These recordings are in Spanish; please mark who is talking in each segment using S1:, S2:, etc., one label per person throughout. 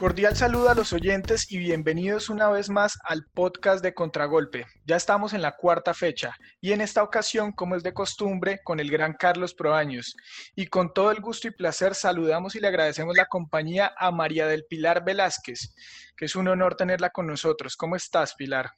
S1: Cordial saludo a los oyentes y bienvenidos una vez más al podcast de Contragolpe. Ya estamos en la cuarta fecha y en esta ocasión, como es de costumbre, con el gran Carlos Proaños. Y con todo el gusto y placer saludamos y le agradecemos la compañía a María del Pilar Velázquez, que es un honor tenerla con nosotros. ¿Cómo estás, Pilar?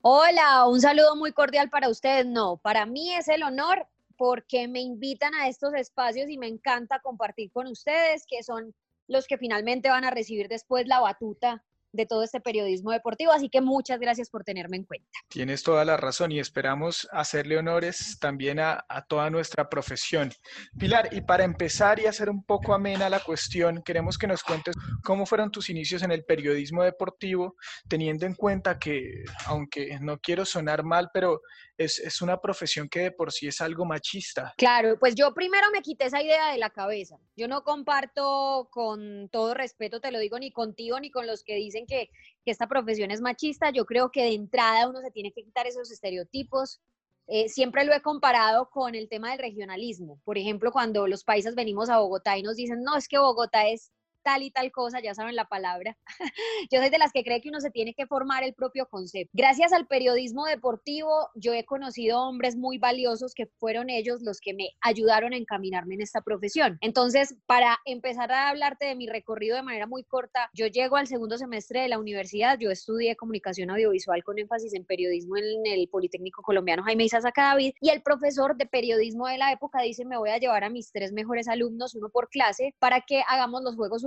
S2: Hola, un saludo muy cordial para ustedes. No, para mí es el honor porque me invitan a estos espacios y me encanta compartir con ustedes, que son los que finalmente van a recibir después la batuta de todo este periodismo deportivo. Así que muchas gracias por tenerme en cuenta.
S1: Tienes toda la razón y esperamos hacerle honores también a, toda nuestra profesión. Pilar, y para empezar y hacer un poco amena la cuestión, queremos que nos cuentes cómo fueron tus inicios en el periodismo deportivo, teniendo en cuenta que, aunque no quiero sonar mal, pero es, es, una profesión que de por sí es algo machista.
S2: Claro, pues yo primero me quité esa idea de la cabeza. Yo no comparto con todo respeto, te lo digo, ni contigo ni con los que dicen que, que esta profesión es machista. Yo creo que de entrada uno se tiene que quitar esos estereotipos. Eh, siempre lo he comparado con el tema del regionalismo. Por ejemplo, cuando los países venimos a Bogotá y nos dicen, no, es que Bogotá es tal y tal cosa, ya saben la palabra. yo soy de las que cree que uno se tiene que formar el propio concepto. Gracias al periodismo deportivo, yo he conocido hombres muy valiosos que fueron ellos los que me ayudaron a encaminarme en esta profesión. Entonces, para empezar a hablarte de mi recorrido de manera muy corta, yo llego al segundo semestre de la universidad, yo estudié comunicación audiovisual con énfasis en periodismo en el Politécnico Colombiano Jaime Isasaca David y el profesor de periodismo de la época dice, me voy a llevar a mis tres mejores alumnos, uno por clase, para que hagamos los Juegos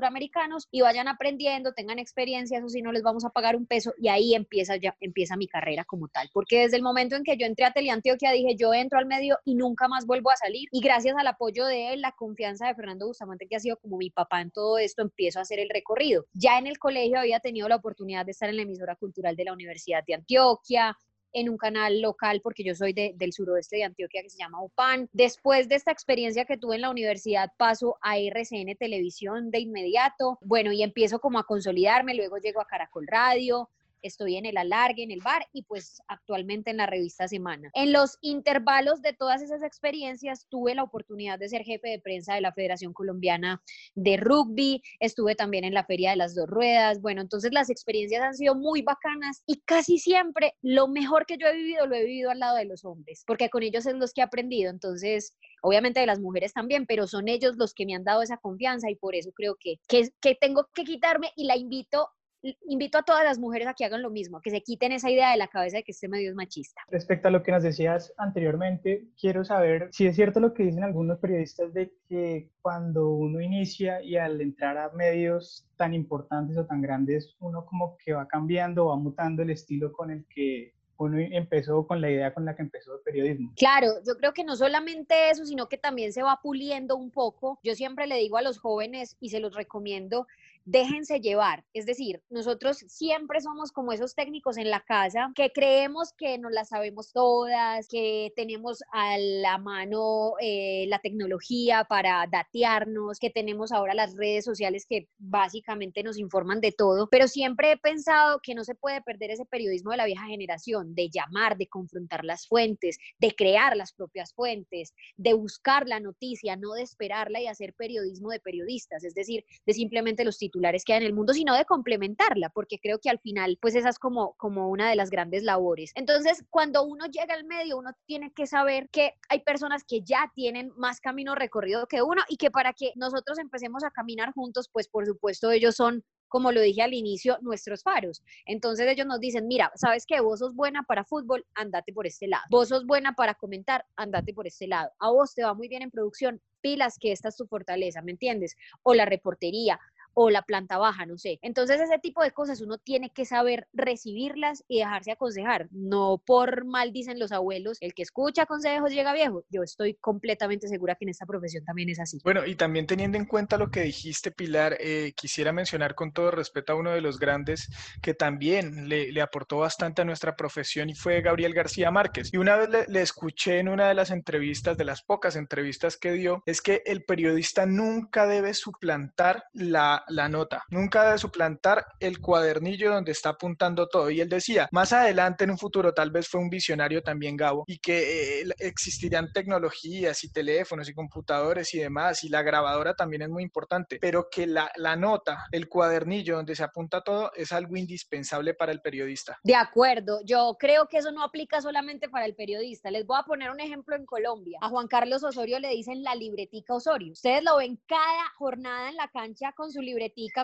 S2: y vayan aprendiendo, tengan experiencia, eso sí no les vamos a pagar un peso y ahí empieza ya empieza mi carrera como tal, porque desde el momento en que yo entré a Teleantioquia dije, yo entro al medio y nunca más vuelvo a salir y gracias al apoyo de él, la confianza de Fernando Bustamante que ha sido como mi papá en todo esto, empiezo a hacer el recorrido. Ya en el colegio había tenido la oportunidad de estar en la emisora cultural de la Universidad de Antioquia, en un canal local, porque yo soy del suroeste de Antioquia, que se llama UPAN. Después de esta experiencia que tuve en la universidad, paso a RCN Televisión de inmediato. Bueno, y empiezo como a consolidarme, luego llego a Caracol Radio, estoy en el alargue, en el bar y pues actualmente en la revista Semana. En los intervalos de todas esas experiencias tuve la oportunidad de ser jefe de prensa de la Federación Colombiana de Rugby, estuve también en la Feria de las Dos Ruedas, bueno, entonces las experiencias han sido muy bacanas y casi siempre lo mejor que yo he vivido lo he vivido al lado de los hombres, porque con ellos es los que he aprendido, entonces obviamente de las mujeres también, pero son ellos los que me han dado esa confianza y por eso creo que, que, que tengo que quitarme y la invito invito a todas las mujeres a que hagan lo mismo, que se quiten esa idea de la cabeza de que este medio es machista.
S3: Respecto a lo que nos decías anteriormente, quiero saber si es cierto lo que dicen algunos periodistas de que cuando uno inicia y al entrar a medios tan importantes o tan grandes, uno como que va cambiando, va mutando el estilo con el que uno empezó con la idea con la que empezó el periodismo.
S2: Claro, yo creo que no solamente eso, sino que también se va puliendo un poco. Yo siempre le digo a los jóvenes y se los recomiendo déjense llevar. Es decir, nosotros siempre somos como esos técnicos en la casa que creemos que nos las sabemos todas, que tenemos a la mano eh, la tecnología para datearnos, que tenemos ahora las redes sociales que básicamente nos informan de todo, pero siempre he pensado que no se puede perder ese periodismo de la vieja generación, de llamar, de confrontar las fuentes, de crear las propias fuentes, de buscar la noticia, no de esperarla y hacer periodismo de periodistas, es decir, de simplemente los titulares que hay en el mundo, sino de complementarla, porque creo que al final, pues esa es como, como una de las grandes labores. Entonces, cuando uno llega al medio, uno tiene que saber que hay personas que ya tienen más camino recorrido que uno y que para que nosotros empecemos a caminar juntos, pues por supuesto ellos son como lo dije al inicio, nuestros faros. Entonces ellos nos dicen, mira, sabes que vos sos buena para fútbol, andate por este lado. Vos sos buena para comentar, andate por este lado. A vos te va muy bien en producción, pilas que esta es tu fortaleza, ¿me entiendes? O la reportería, o la planta baja, no sé. Entonces ese tipo de cosas uno tiene que saber recibirlas y dejarse aconsejar. No por mal dicen los abuelos, el que escucha consejos llega viejo. Yo estoy completamente segura que en esta profesión también es así.
S1: Bueno, y también teniendo en cuenta lo que dijiste, Pilar, eh, quisiera mencionar con todo respeto a uno de los grandes que también le, aportó bastante a nuestra profesión y fue Gabriel García Márquez. Y una vez le escuché en una de las entrevistas, de las pocas entrevistas que dio, es que el periodista nunca debe suplantar la la, la nota. Nunca debe suplantar el cuadernillo donde está apuntando todo. Y él decía, más adelante en un futuro, tal vez fue un visionario también Gabo, y que eh, existirían tecnologías y teléfonos y computadores y demás, y la grabadora también es muy importante, pero que la, la nota, el cuadernillo donde se apunta todo, es algo indispensable para el periodista.
S2: De acuerdo, yo creo que eso no aplica solamente para el periodista. Les voy a poner un ejemplo en Colombia. A Juan Carlos Osorio le dicen la libretica Osorio. Ustedes lo ven cada jornada en la cancha con su libretica,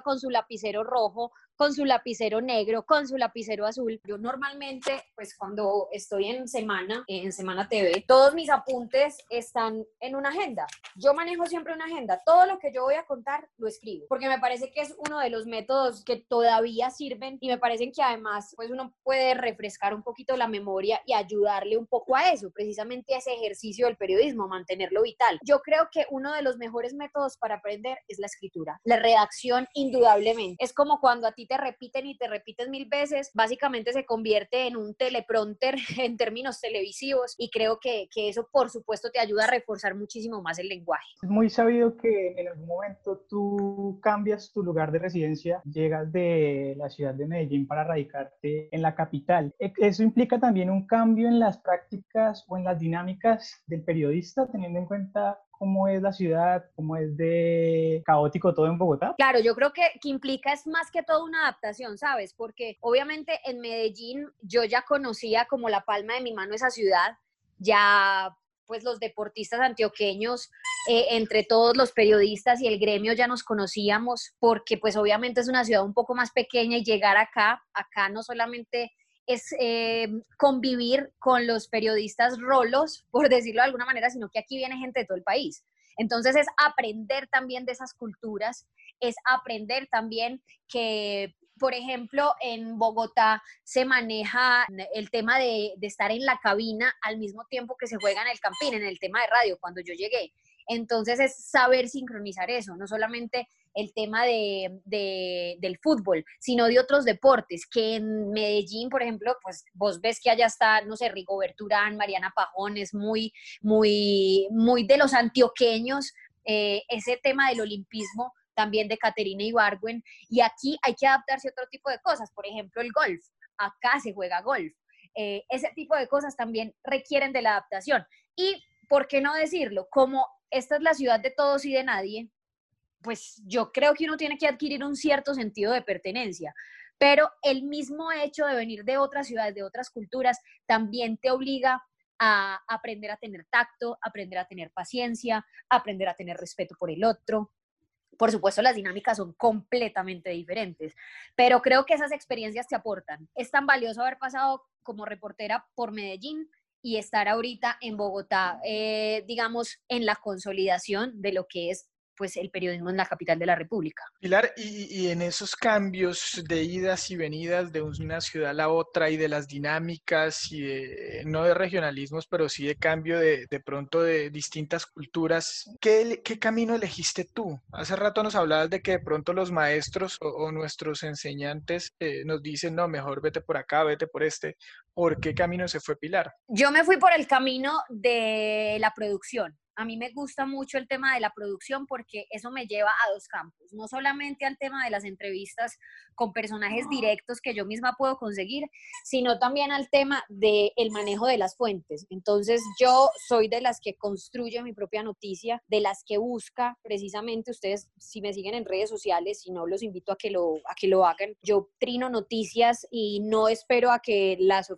S2: con su lapicero rojo, con su lapicero negro, con su lapicero azul. Yo normalmente, pues cuando estoy en semana, en Semana TV, todos mis apuntes están en una agenda. Yo manejo siempre una agenda. Todo lo que yo voy a contar lo escribo, porque me parece que es uno de los métodos que todavía sirven y me parecen que además, pues uno puede refrescar un poquito la memoria y ayudarle un poco a eso, precisamente ese ejercicio del periodismo, mantenerlo vital. Yo creo que uno de los mejores métodos para aprender es la escritura, la redacción indudablemente. Es como cuando a ti te repiten y te repiten mil veces, básicamente se convierte en un teleprompter en términos televisivos y creo que, que eso por supuesto te ayuda a reforzar muchísimo más el lenguaje.
S3: Es muy sabido que en algún momento tú cambias tu lugar de residencia, llegas de la ciudad de Medellín para radicarte en la capital. E, ¿Eso implica también un cambio en las prácticas o en las dinámicas del periodista, teniendo en cuenta cómo es la ciudad, cómo es de caótico todo en Bogotá?
S2: Claro, yo creo que, que implica es más que todo una adaptación, ¿sabes? Porque obviamente en Medellín yo ya conocía como la palma de mi mano esa ciudad, ya pues los deportistas antioqueños, eh, entre todos los periodistas y el gremio ya nos conocíamos, porque pues obviamente es una ciudad un poco más pequeña y llegar acá, acá no solamente es eh, convivir con los periodistas rolos, por decirlo de alguna manera, sino que aquí viene gente de todo el país. Entonces es aprender también de esas culturas, es aprender también que, por ejemplo, en Bogotá se maneja el tema de, de estar en la cabina al mismo tiempo que se juega en el campín, en el tema de radio, cuando yo llegué. Entonces es saber sincronizar eso, no solamente el tema de, del fútbol, sino de otros deportes, que en Medellín, por ejemplo, pues vos ves que allá está, no sé, Rigobert Urán, Mariana Pajón, es muy, muy, muy de los antioqueños, eh, ese tema del olimpismo también de Caterina Ibargüen, y aquí hay que adaptarse a otro tipo de cosas, por ejemplo, el golf, acá se juega golf, eh, ese tipo de cosas también requieren de la adaptación. Y, ¿por qué no decirlo? Como esta es la ciudad de todos y de nadie, pues yo creo que uno tiene que adquirir un cierto sentido de pertenencia. Pero el mismo hecho de venir de otras ciudades, de otras culturas, también te obliga a aprender a tener tacto, aprender a tener paciencia, aprender a tener respeto por el otro. Por supuesto, las dinámicas son completamente diferentes, pero creo que esas experiencias te aportan. Es tan valioso haber pasado como reportera por Medellín y estar ahorita en Bogotá, eh, digamos, en la consolidación de lo que es pues el periodismo en la capital de la República.
S1: Pilar, y, en esos cambios de idas y venidas de una ciudad a la otra y de las dinámicas y de, no de regionalismos, pero sí de cambio de, de pronto de distintas culturas, ¿qué, ¿qué, camino elegiste tú? Hace rato nos hablabas de que de pronto los maestros o, nuestros enseñantes eh, nos dicen, no, mejor vete por acá, vete por este. ¿Por qué camino se fue Pilar?
S2: Yo me fui por el camino de la producción a mí me gusta mucho el tema de la producción porque eso me lleva a dos campos, no solamente al tema de las entrevistas con personajes directos que yo misma puedo conseguir, sino también al tema del el manejo de las fuentes. Entonces yo soy de las que construye mi propia noticia, de las que busca precisamente ustedes, si me siguen en redes sociales, si no, los invito a que lo, a que lo hagan. Yo trino noticias y no espero a que las,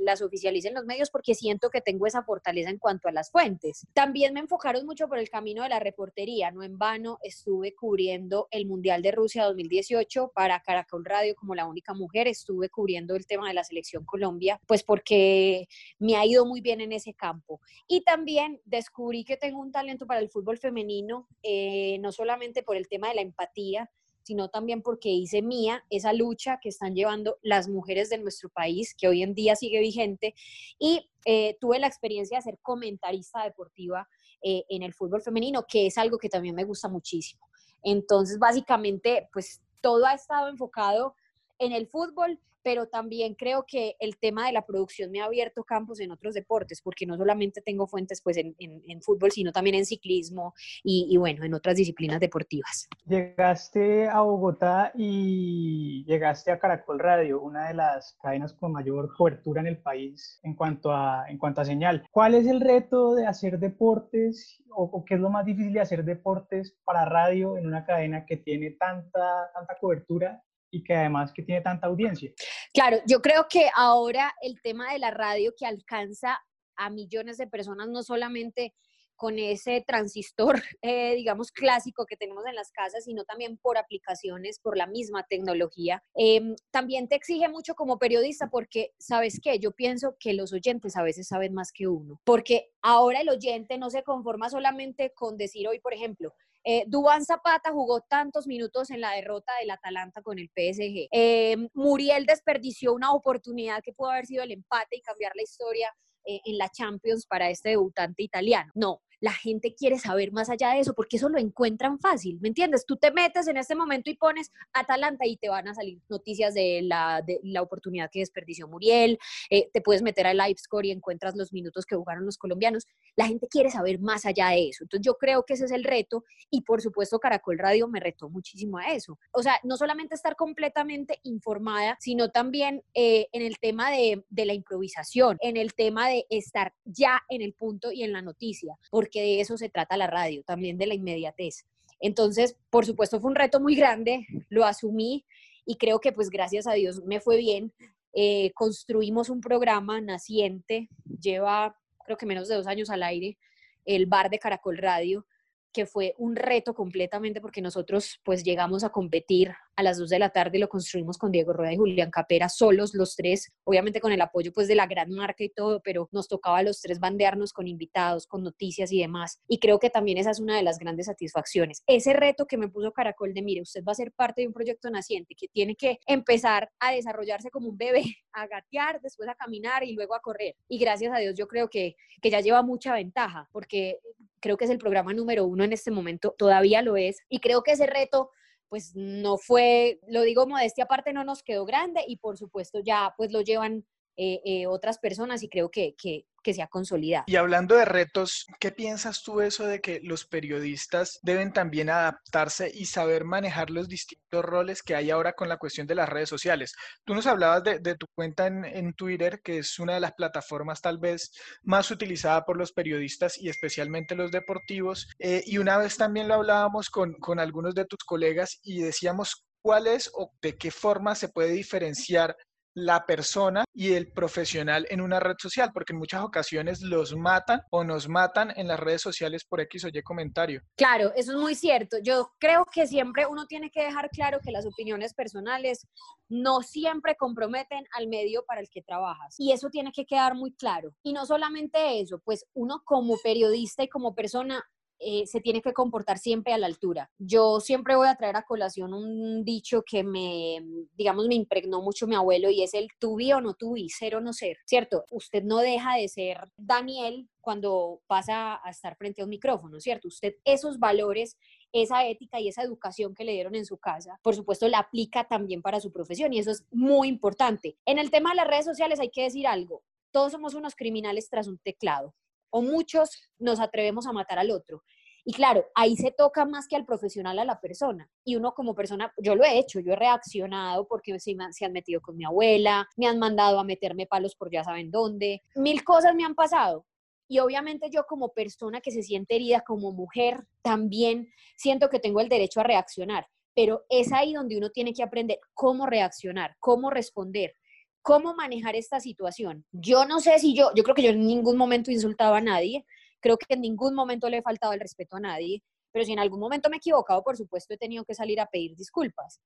S2: las oficialicen los medios porque siento que tengo esa fortaleza en cuanto a las fuentes. También me enfocaron mucho por el camino de la reportería, no en vano estuve cubriendo el Mundial de Rusia 2018 para Caracol Radio como la única mujer, estuve cubriendo el tema de la selección Colombia, pues porque me ha ido muy bien en ese campo. Y también descubrí que tengo un talento para el fútbol femenino, eh, no solamente por el tema de la empatía, sino también porque hice mía esa lucha que están llevando las mujeres de nuestro país, que hoy en día sigue vigente, y eh, tuve la experiencia de ser comentarista deportiva eh, en el fútbol femenino, que es algo que también me gusta muchísimo. Entonces, básicamente, pues todo ha estado enfocado en el fútbol, pero también creo que el tema de la producción me ha abierto campos en otros deportes, porque no solamente tengo fuentes pues en, fútbol, sino también en ciclismo y, bueno, en otras disciplinas deportivas.
S3: Llegaste a Bogotá y llegaste a Caracol Radio, una de las cadenas con mayor cobertura en el país en cuanto a, en cuanto a señal. ¿Cuál es el reto de hacer deportes o, o qué es lo más difícil de hacer deportes para radio en una cadena que tiene tanta, tanta cobertura y que además que tiene tanta audiencia.
S2: Claro, yo creo que ahora el tema de la radio que alcanza a millones de personas, no solamente con ese transistor, eh, digamos, clásico que tenemos en las casas, sino también por aplicaciones, por la misma tecnología. Em, también te exige mucho como periodista porque, ¿sabes qué? Yo pienso que los oyentes a veces saben más que uno, porque ahora el oyente no se conforma solamente con decir hoy, por ejemplo, eh, Dubán Zapata jugó tantos minutos en la derrota del Atalanta con el PSG. Eh, Muriel desperdició una oportunidad que pudo haber sido el empate y cambiar la historia eh, en la Champions para este debutante italiano. No, la gente quiere saber más allá de eso, porque eso lo encuentran fácil, ¿me entiendes? Tú te metes en este momento y pones Atalanta y te van a salir noticias de la, la oportunidad que desperdició Muriel, eh, te puedes meter a LiveScore y encuentras los minutos que jugaron los colombianos. La gente quiere saber más allá de eso. Entonces yo creo que ese es el reto y por supuesto Caracol Radio me retó muchísimo a eso. O sea, no solamente estar completamente informada, sino también eh, en el tema de, de la improvisación, en el tema de estar ya en el punto y en la noticia. Porque porque de eso se trata la radio, también de la inmediatez. Entonces, por supuesto, fue un reto muy grande, lo asumí y creo que pues gracias a Dios me fue bien. Eh, construimos un programa naciente, lleva creo que menos de dos años al aire, el bar de Caracol Radio, que fue un reto completamente porque nosotros pues llegamos a competir a las 2 de la tarde, lo construimos con Diego Rueda y Julián Capera, solos los tres, obviamente con el apoyo pues de la gran marca y todo, pero nos tocaba a los tres bandearnos con invitados, con noticias y demás. Y creo que también esa es una de las grandes satisfacciones. Ese reto que me puso Caracol de, mire, usted va a ser parte de un proyecto naciente que tiene que empezar a desarrollarse como un bebé, a gatear, después a caminar y luego a correr. Y gracias a Dios yo creo que, que ya lleva mucha ventaja, porque creo que es el programa número uno en este momento, todavía lo es, y creo que ese reto pues no fue, lo digo modestia aparte, no nos quedó grande y por supuesto ya pues lo llevan eh, eh, otras personas y creo que, que, que se ha consolidado.
S1: Y hablando de retos, ¿qué piensas tú eso de que los periodistas deben también adaptarse y saber manejar los distintos roles que hay ahora con la cuestión de las redes sociales? Tú nos hablabas de, tu cuenta en, Twitter, que es una de las plataformas tal vez más utilizada por los periodistas y especialmente los deportivos. Eh, y una vez también lo hablábamos con, con algunos de tus colegas y decíamos cuál es o de qué forma se puede diferenciar la persona y el profesional en una red social, porque en muchas ocasiones los matan o nos matan en las redes sociales por X o Y comentario.
S2: Claro, eso es muy cierto. Yo creo que siempre uno tiene que dejar claro que las opiniones personales no siempre comprometen al medio para el que trabajas. Y eso tiene que quedar muy claro. Y no solamente eso, pues uno como periodista y como persona eh, se tiene que comportar siempre a la altura. Yo siempre voy a traer a colación un dicho que me, digamos, me impregnó mucho mi abuelo y es el tuvi o no tuvi, ser o no ser, ¿cierto? Usted no deja de ser Daniel cuando pasa a estar frente a un micrófono, ¿cierto? Usted esos valores, esa ética y esa educación que le dieron en su casa, por supuesto, la aplica también para su profesión y eso es muy importante. En el tema de las redes sociales hay que decir algo, todos somos unos criminales tras un teclado o muchos nos atrevemos a matar al otro. Y claro, ahí se toca más que al profesional a la persona. Y uno como persona, yo lo he hecho, yo he reaccionado porque se, se han metido con mi abuela, me han mandado a meterme palos por ya saben dónde, mil cosas me han pasado. Y obviamente yo como persona que se siente herida, como mujer, también siento que tengo el derecho a reaccionar. Pero es ahí donde uno tiene que aprender cómo reaccionar, cómo responder cómo manejar esta situación. Yo no sé si yo, yo creo que yo en ningún momento insultaba a nadie, creo que en ningún momento le he faltado el respeto a nadie, pero si en algún momento me he equivocado, por supuesto he tenido que salir a pedir disculpas.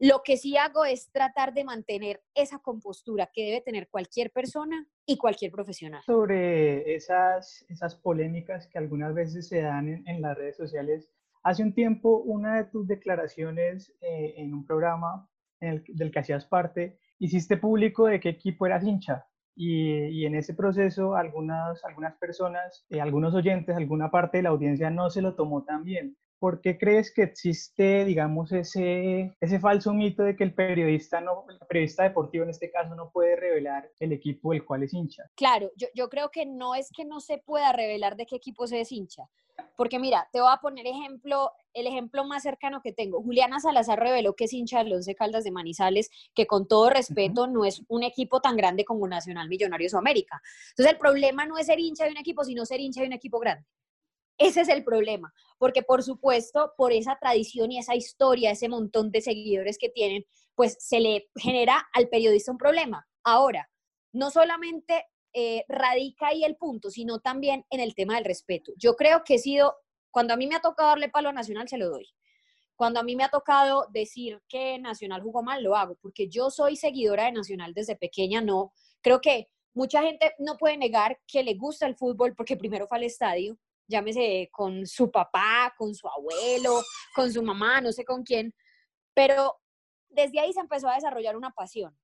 S2: Lo que sí hago es tratar de mantener esa compostura que debe tener cualquier persona y cualquier profesional.
S3: Sobre esas, esas polémicas que algunas veces se dan en, las redes sociales, hace un tiempo una de tus declaraciones eh, en un programa del que hacías parte hiciste público de qué equipo eras hincha. Y, en ese proceso algunas, algunas personas, eh, algunos oyentes, alguna parte de la audiencia no se lo tomó tan bien. ¿Por qué crees que existe, digamos, ese, ese falso mito de que el periodista, no, el periodista deportivo en este caso no puede revelar el equipo del cual es hincha?
S2: Claro, yo, yo creo que no es que no se pueda revelar de qué equipo se es hincha. Porque mira, te voy a poner ejemplo, el ejemplo más cercano que tengo. Juliana Salazar reveló que es hincha de Once Caldas de Manizales, que con todo respeto no es un equipo tan grande como Nacional Millonarios o América. Entonces el problema no es ser hincha de un equipo, sino ser hincha de un equipo grande. Ese es el problema, porque por supuesto, por esa tradición y esa historia, ese montón de seguidores que tienen, pues se le genera al periodista un problema. Ahora, no solamente eh, radica ahí el punto, sino también en el tema del respeto. Yo creo que he sido, cuando a mí me ha tocado darle palo a Nacional, se lo doy. Cuando a mí me ha tocado decir que Nacional jugó mal, lo hago, porque yo soy seguidora de Nacional desde pequeña, no. Creo que mucha gente no puede negar que le gusta el fútbol porque primero fue al estadio, llámese con su papá, con su abuelo, con su mamá, no sé con quién, pero desde ahí se empezó a desarrollar una pasión.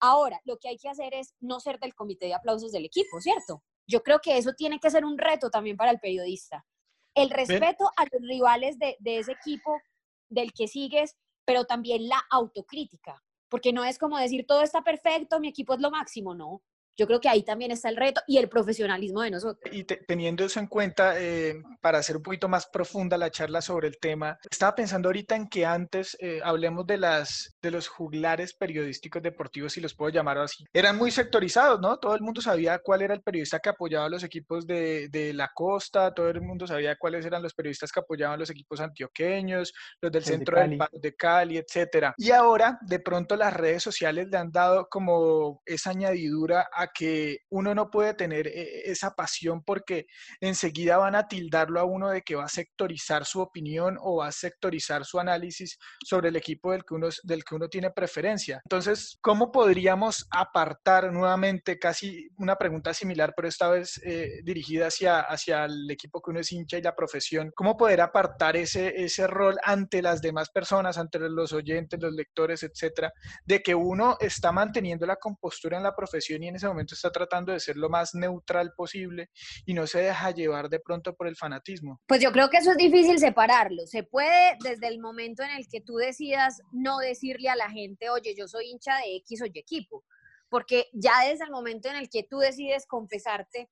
S2: Ahora, lo que hay que hacer es no ser del comité de aplausos del equipo, ¿cierto? Yo creo que eso tiene que ser un reto también para el periodista. El respeto a los rivales de, de ese equipo del que sigues, pero también la autocrítica, porque no es como decir todo está perfecto, mi equipo es lo máximo, no. Yo creo que ahí también está el reto y el profesionalismo de nosotros.
S1: Y teniendo eso en cuenta, eh, para hacer un poquito más profunda la charla sobre el tema, estaba pensando ahorita en que antes eh, hablemos de, las, de los juglares periodísticos deportivos, si los puedo llamar así. Eran muy sectorizados, ¿no? Todo el mundo sabía cuál era el periodista que apoyaba a los equipos de, de la costa, todo el mundo sabía cuáles eran los periodistas que apoyaban los equipos antioqueños, los del centro de del de Cali, etcétera. Y ahora, de pronto, las redes sociales le han dado como esa añadidura a que uno no puede tener eh, esa pasión porque enseguida van a tildarlo a uno de que va a sectorizar su opinión o va a sectorizar su análisis sobre el equipo del que uno, del que uno tiene preferencia. Entonces, ¿cómo podríamos apartar nuevamente casi una pregunta similar, pero esta vez eh, dirigida hacia, hacia el equipo que uno es hincha y la profesión? ¿Cómo poder apartar ese, ese rol ante las demás personas, ante los oyentes, los lectores, etcétera, de que uno está manteniendo la compostura en la profesión y en ese momento está tratando de ser lo más neutral posible y no se deja llevar de pronto por el fanatismo.
S2: Pues yo creo que eso es difícil separarlo. Se puede desde el momento en el que tú decidas no decirle a la gente, oye, yo soy hincha de X o Y equipo, porque ya desde el momento en el que tú decides confesarte,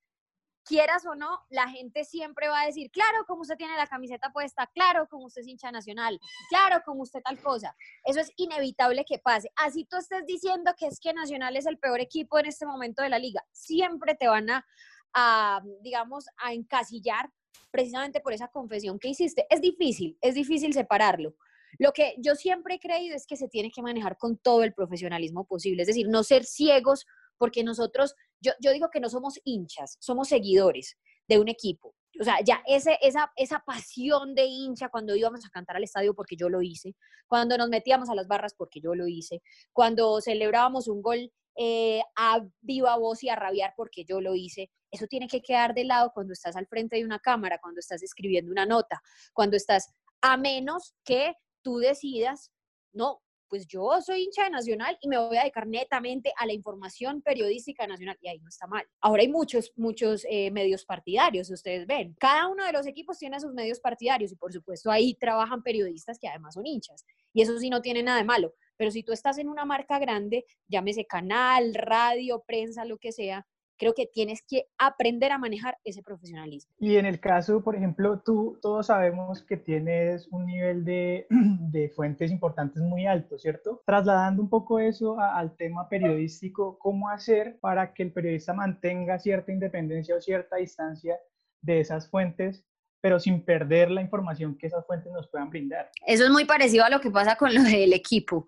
S2: quieras o no, la gente siempre va a decir, claro, como usted tiene la camiseta puesta, claro, como usted es hincha nacional, claro, como usted tal cosa. Eso es inevitable que pase. Así tú estés diciendo que es que Nacional es el peor equipo en este momento de la liga, siempre te van a, a digamos, a encasillar precisamente por esa confesión que hiciste. Es difícil, es difícil separarlo. Lo que yo siempre he creído es que se tiene que manejar con todo el profesionalismo posible, es decir, no ser ciegos porque nosotros, yo, yo digo que no somos hinchas, somos seguidores de un equipo. O sea, ya ese, esa, esa pasión de hincha cuando íbamos a cantar al estadio porque yo lo hice, cuando nos metíamos a las barras porque yo lo hice, cuando celebrábamos un gol eh, a viva voz y a rabiar porque yo lo hice. Eso tiene que quedar de lado cuando estás al frente de una cámara, cuando estás escribiendo una nota, cuando estás, a menos que tú decidas, no, pues yo soy hincha de Nacional y me voy a dedicar netamente a la información periodística nacional y ahí no está mal. Ahora hay muchos, muchos eh, medios partidarios, ustedes ven. Cada uno de los equipos tiene sus medios partidarios y por supuesto ahí trabajan periodistas que además son hinchas y eso sí no tiene nada de malo. Pero si tú estás en una marca grande, llámese canal, radio, prensa, lo que sea, creo que tienes que aprender a manejar ese profesionalismo.
S3: Y en el caso, por ejemplo, tú, todos sabemos que tienes un nivel de, de fuentes importantes muy alto, ¿cierto? Trasladando un poco eso al tema periodístico, ¿cómo hacer para que el periodista mantenga cierta independencia o cierta distancia de esas fuentes pero sin perder la información que esas fuentes nos puedan brindar.
S2: Eso es muy parecido a lo que pasa con lo del equipo.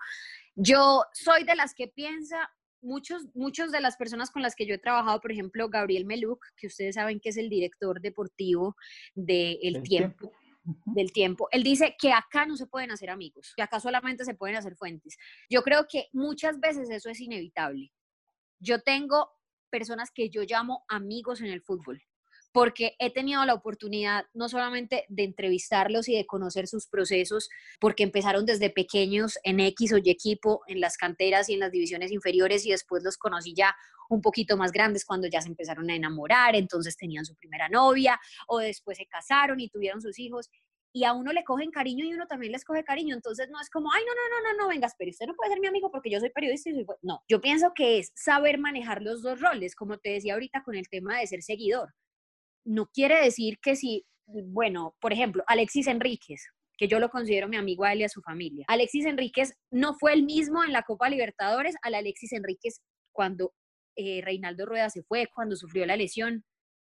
S2: Yo soy de las que piensa muchos, muchos de las personas con las que yo he trabajado, por ejemplo, Gabriel Meluc, que ustedes saben que es el director deportivo de El Tiempo, del tiempo. Él dice que acá no se pueden hacer amigos, que acá solamente se pueden hacer fuentes. Yo creo que muchas veces eso es inevitable. Yo tengo personas que yo llamo amigos en el fútbol porque he tenido la oportunidad no solamente de entrevistarlos y de conocer sus procesos, porque empezaron desde pequeños en X o Y equipo, en las canteras y en las divisiones inferiores, y después los conocí ya un poquito más grandes cuando ya se empezaron a enamorar, entonces tenían su primera novia, o después se casaron y tuvieron sus hijos. y a uno le cogen cariño y uno también les coge cariño. Entonces no es como, ay, no, no, no, no, no, vengas, pero usted no puede ser mi amigo porque yo soy periodista y soy... No, yo pienso que es saber manejar los dos roles, como te decía ahorita con el tema de ser seguidor. No quiere decir que si, bueno, por ejemplo, Alexis Enríquez, que yo lo considero mi amigo a él y a su familia. Alexis Enríquez no fue el mismo en la Copa Libertadores al Alexis Enríquez cuando eh, Reinaldo Rueda se fue, cuando sufrió la lesión.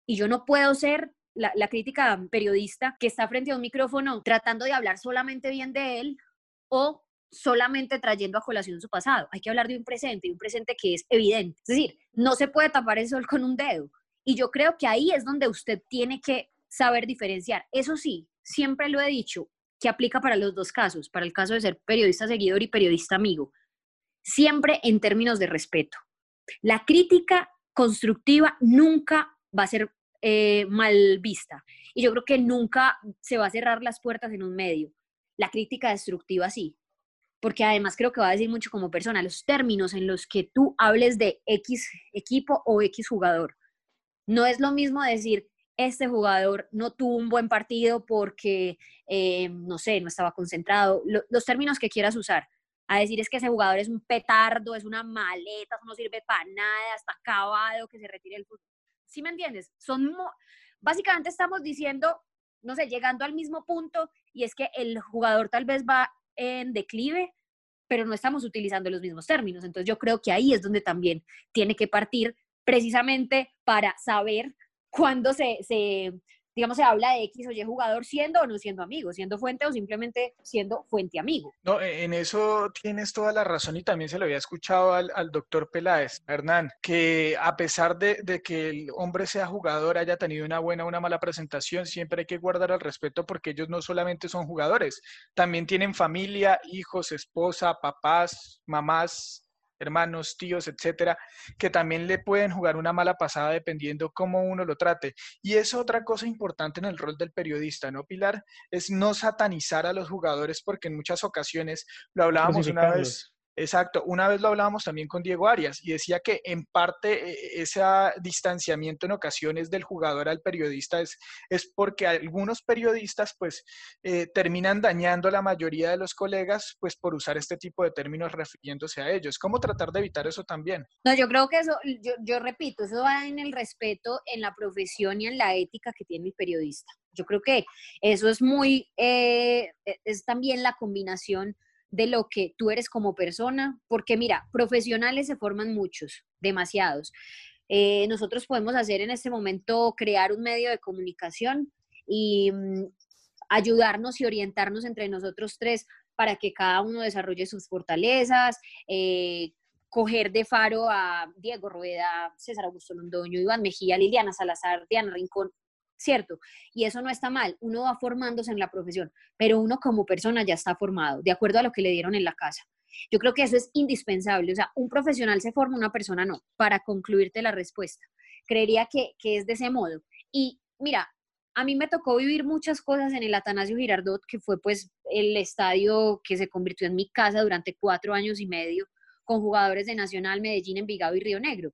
S2: Y yo no puedo ser la, crítica periodista que está frente a un micrófono tratando de hablar solamente bien de él o solamente trayendo a colación su pasado. Hay que hablar de un presente, y un presente que es evidente. Es decir, no se puede tapar el sol con un dedo. Y yo creo que ahí es donde usted tiene que saber diferenciar. Eso sí, siempre lo he dicho, que aplica para los dos casos, para el caso de ser periodista seguidor y periodista amigo. Siempre en términos de respeto. La crítica constructiva nunca va a ser eh, mal vista. Y yo creo que nunca se va a cerrar las puertas en un medio. La crítica destructiva sí, porque además creo que va a decir mucho como persona, los términos en los que tú hables de X equipo o X jugador. No es lo mismo decir, este jugador no tuvo un buen partido porque, eh, no sé, no estaba concentrado, los términos que quieras usar. A decir es que ese jugador es un petardo, es una maleta, no sirve para nada, está acabado, que se retire el fútbol. ¿Sí me entiendes? Son, básicamente estamos diciendo, no sé, llegando al mismo punto y es que el jugador tal vez va en declive, pero no estamos utilizando los mismos términos. Entonces yo creo que ahí es donde también tiene que partir precisamente para saber cuándo se, se, digamos, se habla de X o Y jugador siendo o no siendo amigo, siendo fuente o simplemente siendo fuente amigo.
S1: No, e, en eso tienes toda la razón y también se lo había escuchado al, doctor Peláez, Hernán, que a pesar de, de, que el hombre sea jugador, haya tenido una buena o una mala presentación, siempre hay que guardar el respeto porque ellos no solamente son jugadores, también tienen familia, hijos, esposa, papás, mamás, hermanos, tíos, etcétera, que también le pueden jugar una mala pasada dependiendo cómo uno lo trate. Y es otra cosa importante en el rol del periodista, ¿no, Pilar? Es no satanizar a los jugadores porque en muchas ocasiones, lo hablábamos una vez, Exacto. Una vez lo hablábamos también con Diego Arias y decía que en parte eh, ese distanciamiento en ocasiones del jugador al periodista es, es porque algunos periodistas pues eh, terminan dañando a la mayoría de los colegas pues por usar este tipo de términos refiriéndose a ellos. ¿Cómo tratar de evitar eso también?
S2: No, yo creo que eso, yo, repito, eso va en el respeto, en la profesión y en la ética que tiene el periodista. Yo creo que eso es muy, eh, es también la combinación de lo que tú eres como persona, porque mira, profesionales se forman muchos, demasiados. Eh, nosotros podemos hacer en este momento crear un medio de comunicación y mm, ayudarnos y orientarnos entre nosotros tres para que cada uno desarrolle sus fortalezas, eh, coger de faro a Diego Rueda, César Augusto Londoño, Iván Mejía, Liliana Salazar, Diana Rincón, ¿cierto? Y eso no está mal, uno va formándose en la profesión, pero uno como persona ya está formado, de acuerdo a lo que le dieron en la casa. Yo creo que eso es indispensable, o sea, un profesional se forma, una persona no, para concluirte la respuesta. Creería que, es de ese modo. Y mira, a mí me tocó vivir muchas cosas en el Atanasio Girardot, que fue pues el estadio que se convirtió en mi casa durante cuatro años y medio, con jugadores de Nacional, Medellín, Envigado y Río Negro.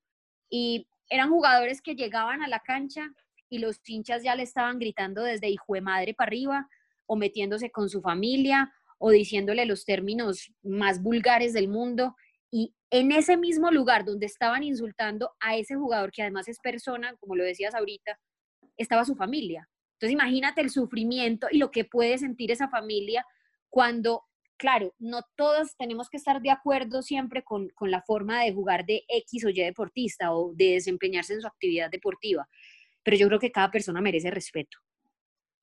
S2: Y eran jugadores que llegaban a la cancha y los hinchas ya le estaban gritando desde hijo de madre para arriba o metiéndose con su familia o diciéndole los términos más vulgares del mundo. Y en ese mismo lugar donde estaban insultando a ese jugador, que además es persona, como lo decías ahorita, estaba su familia. Entonces imagínate el sufrimiento y lo que puede sentir esa familia cuando, claro, no todos tenemos que estar de acuerdo siempre con, con la forma de jugar de X o Y deportista o de desempeñarse en su actividad deportiva, pero yo creo que cada persona merece respeto.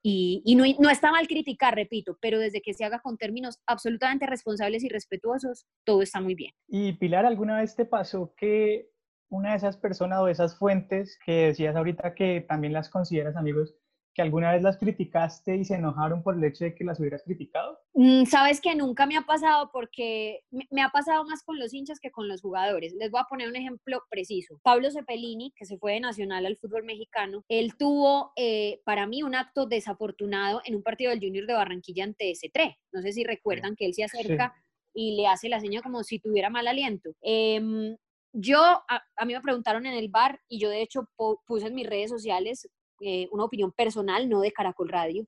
S2: Y, no, no, está mal criticar, repito, pero desde que se haga con términos absolutamente responsables y respetuosos, todo está muy bien.
S3: Y Pilar, ¿alguna vez te pasó que una de esas personas o esas fuentes que decías ahorita que también las consideras amigos, que alguna vez las criticaste y se enojaron por el hecho de que las hubieras criticado?
S2: Mm, sabes que nunca me ha pasado porque me ha pasado más con los hinchas que con los jugadores. Les voy a poner un ejemplo preciso. Pablo Cepelini, que se fue de Nacional al fútbol mexicano, él tuvo eh, para mí un acto desafortunado en un partido del Junior de Barranquilla ante S3. No sé si recuerdan que él se acerca y le hace la seña como si tuviera mal aliento. Em, yo, a, a, mí me preguntaron en el bar y yo de hecho puse en mis redes sociales eh, una opinión personal, no de Caracol Radio,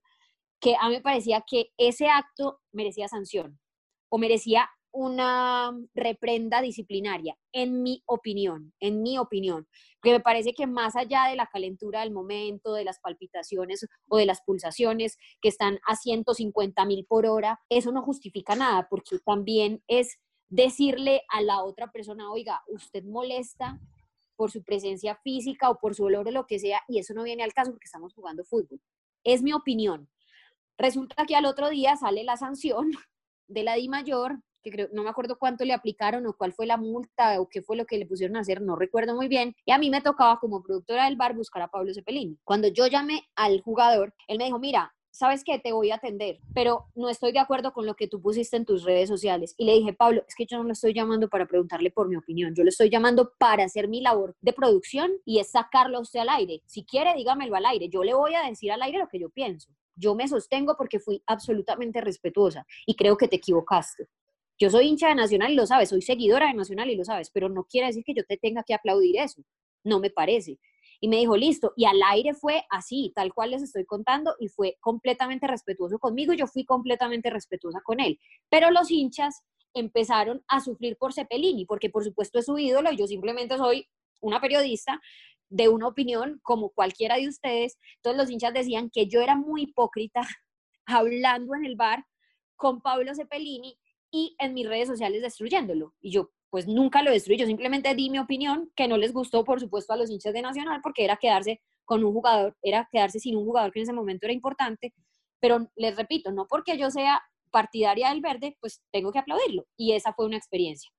S2: que a mí me parecía que ese acto merecía sanción o merecía una reprenda disciplinaria, en mi opinión, en mi opinión, que me parece que más allá de la calentura del momento, de las palpitaciones o de las pulsaciones que están a 150 mil por hora, eso no justifica nada, porque también es decirle a la otra persona, oiga, usted molesta por su presencia física o por su olor o lo que sea, y eso no viene al caso porque estamos jugando fútbol. Es mi opinión. Resulta que al otro día sale la sanción de la Di Mayor, que no me acuerdo cuánto le aplicaron o cuál fue la multa o qué fue lo que le pusieron a hacer, no recuerdo muy bien. Y a mí me tocaba como productora del bar buscar a Pablo Cepelini. Cuando yo llamé al jugador, él me dijo, mira, ¿sabes qué? Te voy a atender, pero no estoy de acuerdo con lo que tú pusiste en tus redes sociales. Y le dije, Pablo, es que yo no lo estoy llamando para preguntarle por mi opinión, yo le estoy llamando para hacer mi labor de producción y es sacarlo usted al aire. Si quiere, dígamelo al aire, yo le voy a decir al aire lo que yo pienso. Yo me sostengo porque fui absolutamente respetuosa y creo que te equivocaste. Yo soy hincha de Nacional y lo sabes, soy seguidora de Nacional y lo sabes, pero no quiere decir que yo te tenga que aplaudir eso. No me parece. Y me dijo, listo. Y al aire fue así, tal cual les estoy contando, y fue completamente respetuoso conmigo. Yo fui completamente respetuosa con él. Pero los hinchas empezaron a sufrir por Cepelini, porque por supuesto es su ídolo y yo simplemente soy una periodista de una opinión como cualquiera de ustedes. Entonces los hinchas decían que yo era muy hipócrita hablando en el bar con Pablo Cepelini y en mis redes sociales destruyéndolo. Y yo pues nunca lo destruí, yo simplemente di mi opinión que no les gustó, por supuesto, a los hinchas de Nacional porque era quedarse con un jugador, era quedarse sin un jugador que en ese momento era importante, pero les repito, no porque yo sea partidaria del verde, pues tengo que aplaudirlo. Y esa fue una experiencia.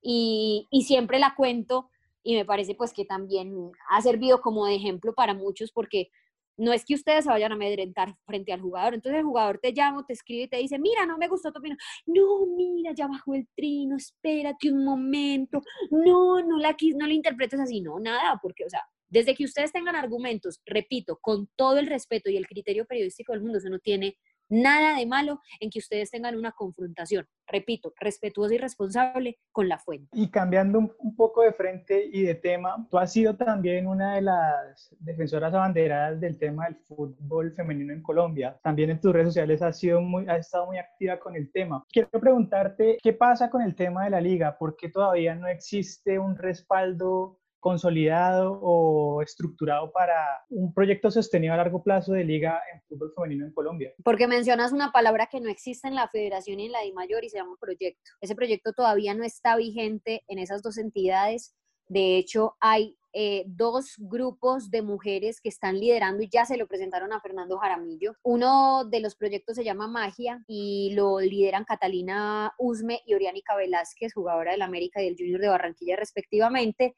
S2: Y, y siempre la cuento y me parece pues que también ha servido como de ejemplo para muchos porque no es que ustedes se vayan a amedrentar frente al jugador. Entonces el jugador te llama, te escribe y te dice, mira, no me gustó tu opinión. No, mira, ya bajó el trino, espérate un momento. No, no la, no la interpretes así. No, nada, porque, o sea, desde que ustedes tengan argumentos, repito, con todo el respeto y el criterio periodístico del mundo, eso no tiene Nada de malo en que ustedes tengan una confrontación, repito, respetuosa y responsable con la fuente.
S3: Y cambiando un, poco de frente y de tema, tú has sido también una de las defensoras abanderadas del tema del fútbol femenino en Colombia. También en tus redes sociales has, sido muy, has estado muy activa con el tema. Quiero preguntarte, ¿qué pasa con el tema de la liga? ¿Por qué todavía no existe un respaldo consolidado o estructurado para un proyecto sostenido a largo plazo de liga en fútbol femenino en Colombia?
S2: Porque mencionas una palabra que no existe en la federación y en la de mayor y se llama proyecto. Ese proyecto todavía no está vigente en esas dos entidades. De hecho, hay eh, dos grupos de mujeres que están liderando y ya se lo presentaron a Fernando Jaramillo. Uno de los proyectos se llama Magia y lo lideran Catalina Usme y Oriánica Velázquez, jugadora del América y del Junior de Barranquilla respectivamente.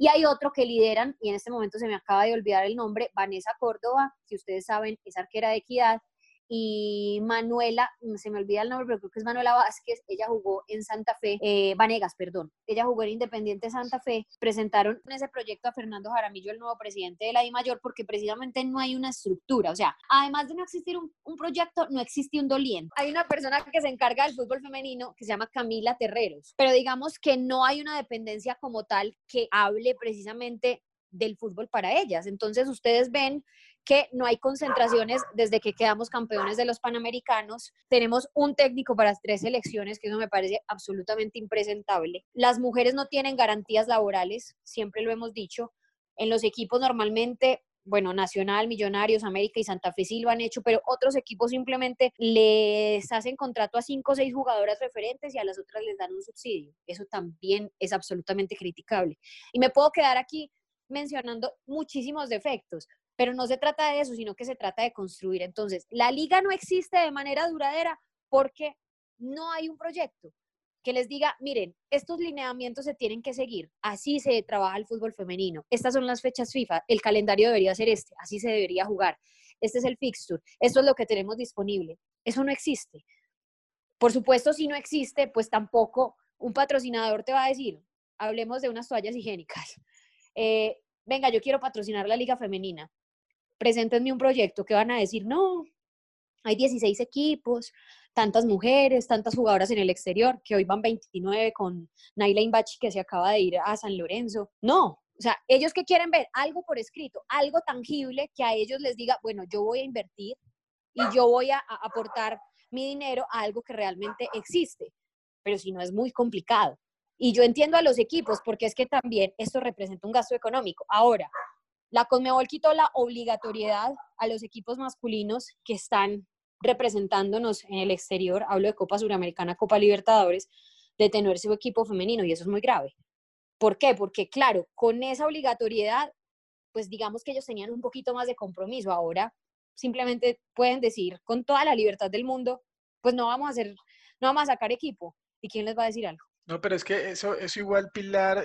S2: Y hay otro que lideran, y en este momento se me acaba de olvidar el nombre, Vanessa Córdoba, si ustedes saben, es arquera de equidad, y Manuela, mm, se me olvida el nombre, pero creo que es Manuela Vázquez, ella jugó en Santa Fe, eh, Vanegas, perdón, ella jugó en Independiente Santa Fe, presentaron ese proyecto a Fernando Jaramillo, el nuevo presidente de la I Mayor, porque precisamente no hay una estructura, o sea, además de no existir un, un proyecto, no existe un doliente. Hay una persona que se encarga del fútbol femenino que se llama Camila Terreros, pero digamos que no hay una dependencia como tal que hable precisamente del fútbol para ellas. Entonces ustedes ven que no hay concentraciones desde que quedamos campeones de los Panamericanos. Tenemos un técnico para tres selecciones, que eso me parece absolutamente impresentable. Las mujeres no tienen garantías laborales, siempre lo hemos dicho. En los equipos normalmente bueno, Nacional, Millonarios, América y Santa Fe sí lo han hecho, pero otros equipos simplemente les hacen contrato a cinco o seis jugadoras referentes y a las otras les dan un subsidio. Eso también es absolutamente criticable. Y me puedo quedar aquí mencionando muchísimos defectos, pero no se trata de eso, sino que se trata de construir. Entonces, la liga no existe de manera duradera porque no hay un proyecto que les diga, miren, estos lineamientos se tienen que seguir, así se trabaja el fútbol femenino, estas son las fechas FIFA, el calendario debería ser este, así se debería jugar, este es el fixture, esto es lo que tenemos disponible. Eso no existe. Por supuesto, si no existe, pues tampoco un patrocinador te va a decir, hablemos de unas toallas higiénicas. Eh, venga, yo quiero patrocinar la liga femenina preséntenme un proyecto que van a decir, no, hay 16 equipos, tantas mujeres, tantas jugadoras en el exterior, que hoy van 29 con Naila Imbachi que se acaba de ir a San Lorenzo. No, o sea, ellos que quieren ver algo por escrito, algo tangible que a ellos les diga, bueno, yo voy a invertir, y yo voy a, aportar mi dinero a algo que realmente existe. Pero si no es muy complicado. Y yo entiendo a los equipos porque es que también esto representa un gasto económico. Ahora, la Conmebol quitó la obligatoriedad a los equipos masculinos que están representándonos en el exterior, hablo de Copa Suramericana, Copa Libertadores, de tener su equipo femenino y eso es muy grave. ¿Por qué? Porque claro, con esa obligatoriedad, pues digamos que ellos tenían un poquito más de compromiso. Ahora simplemente pueden decir con toda la libertad del mundo, pues no vamos a hacer, no vamos a sacar equipo. ¿Y quién les va a decir algo?
S1: No, pero es que eso, eso igual, Pilar,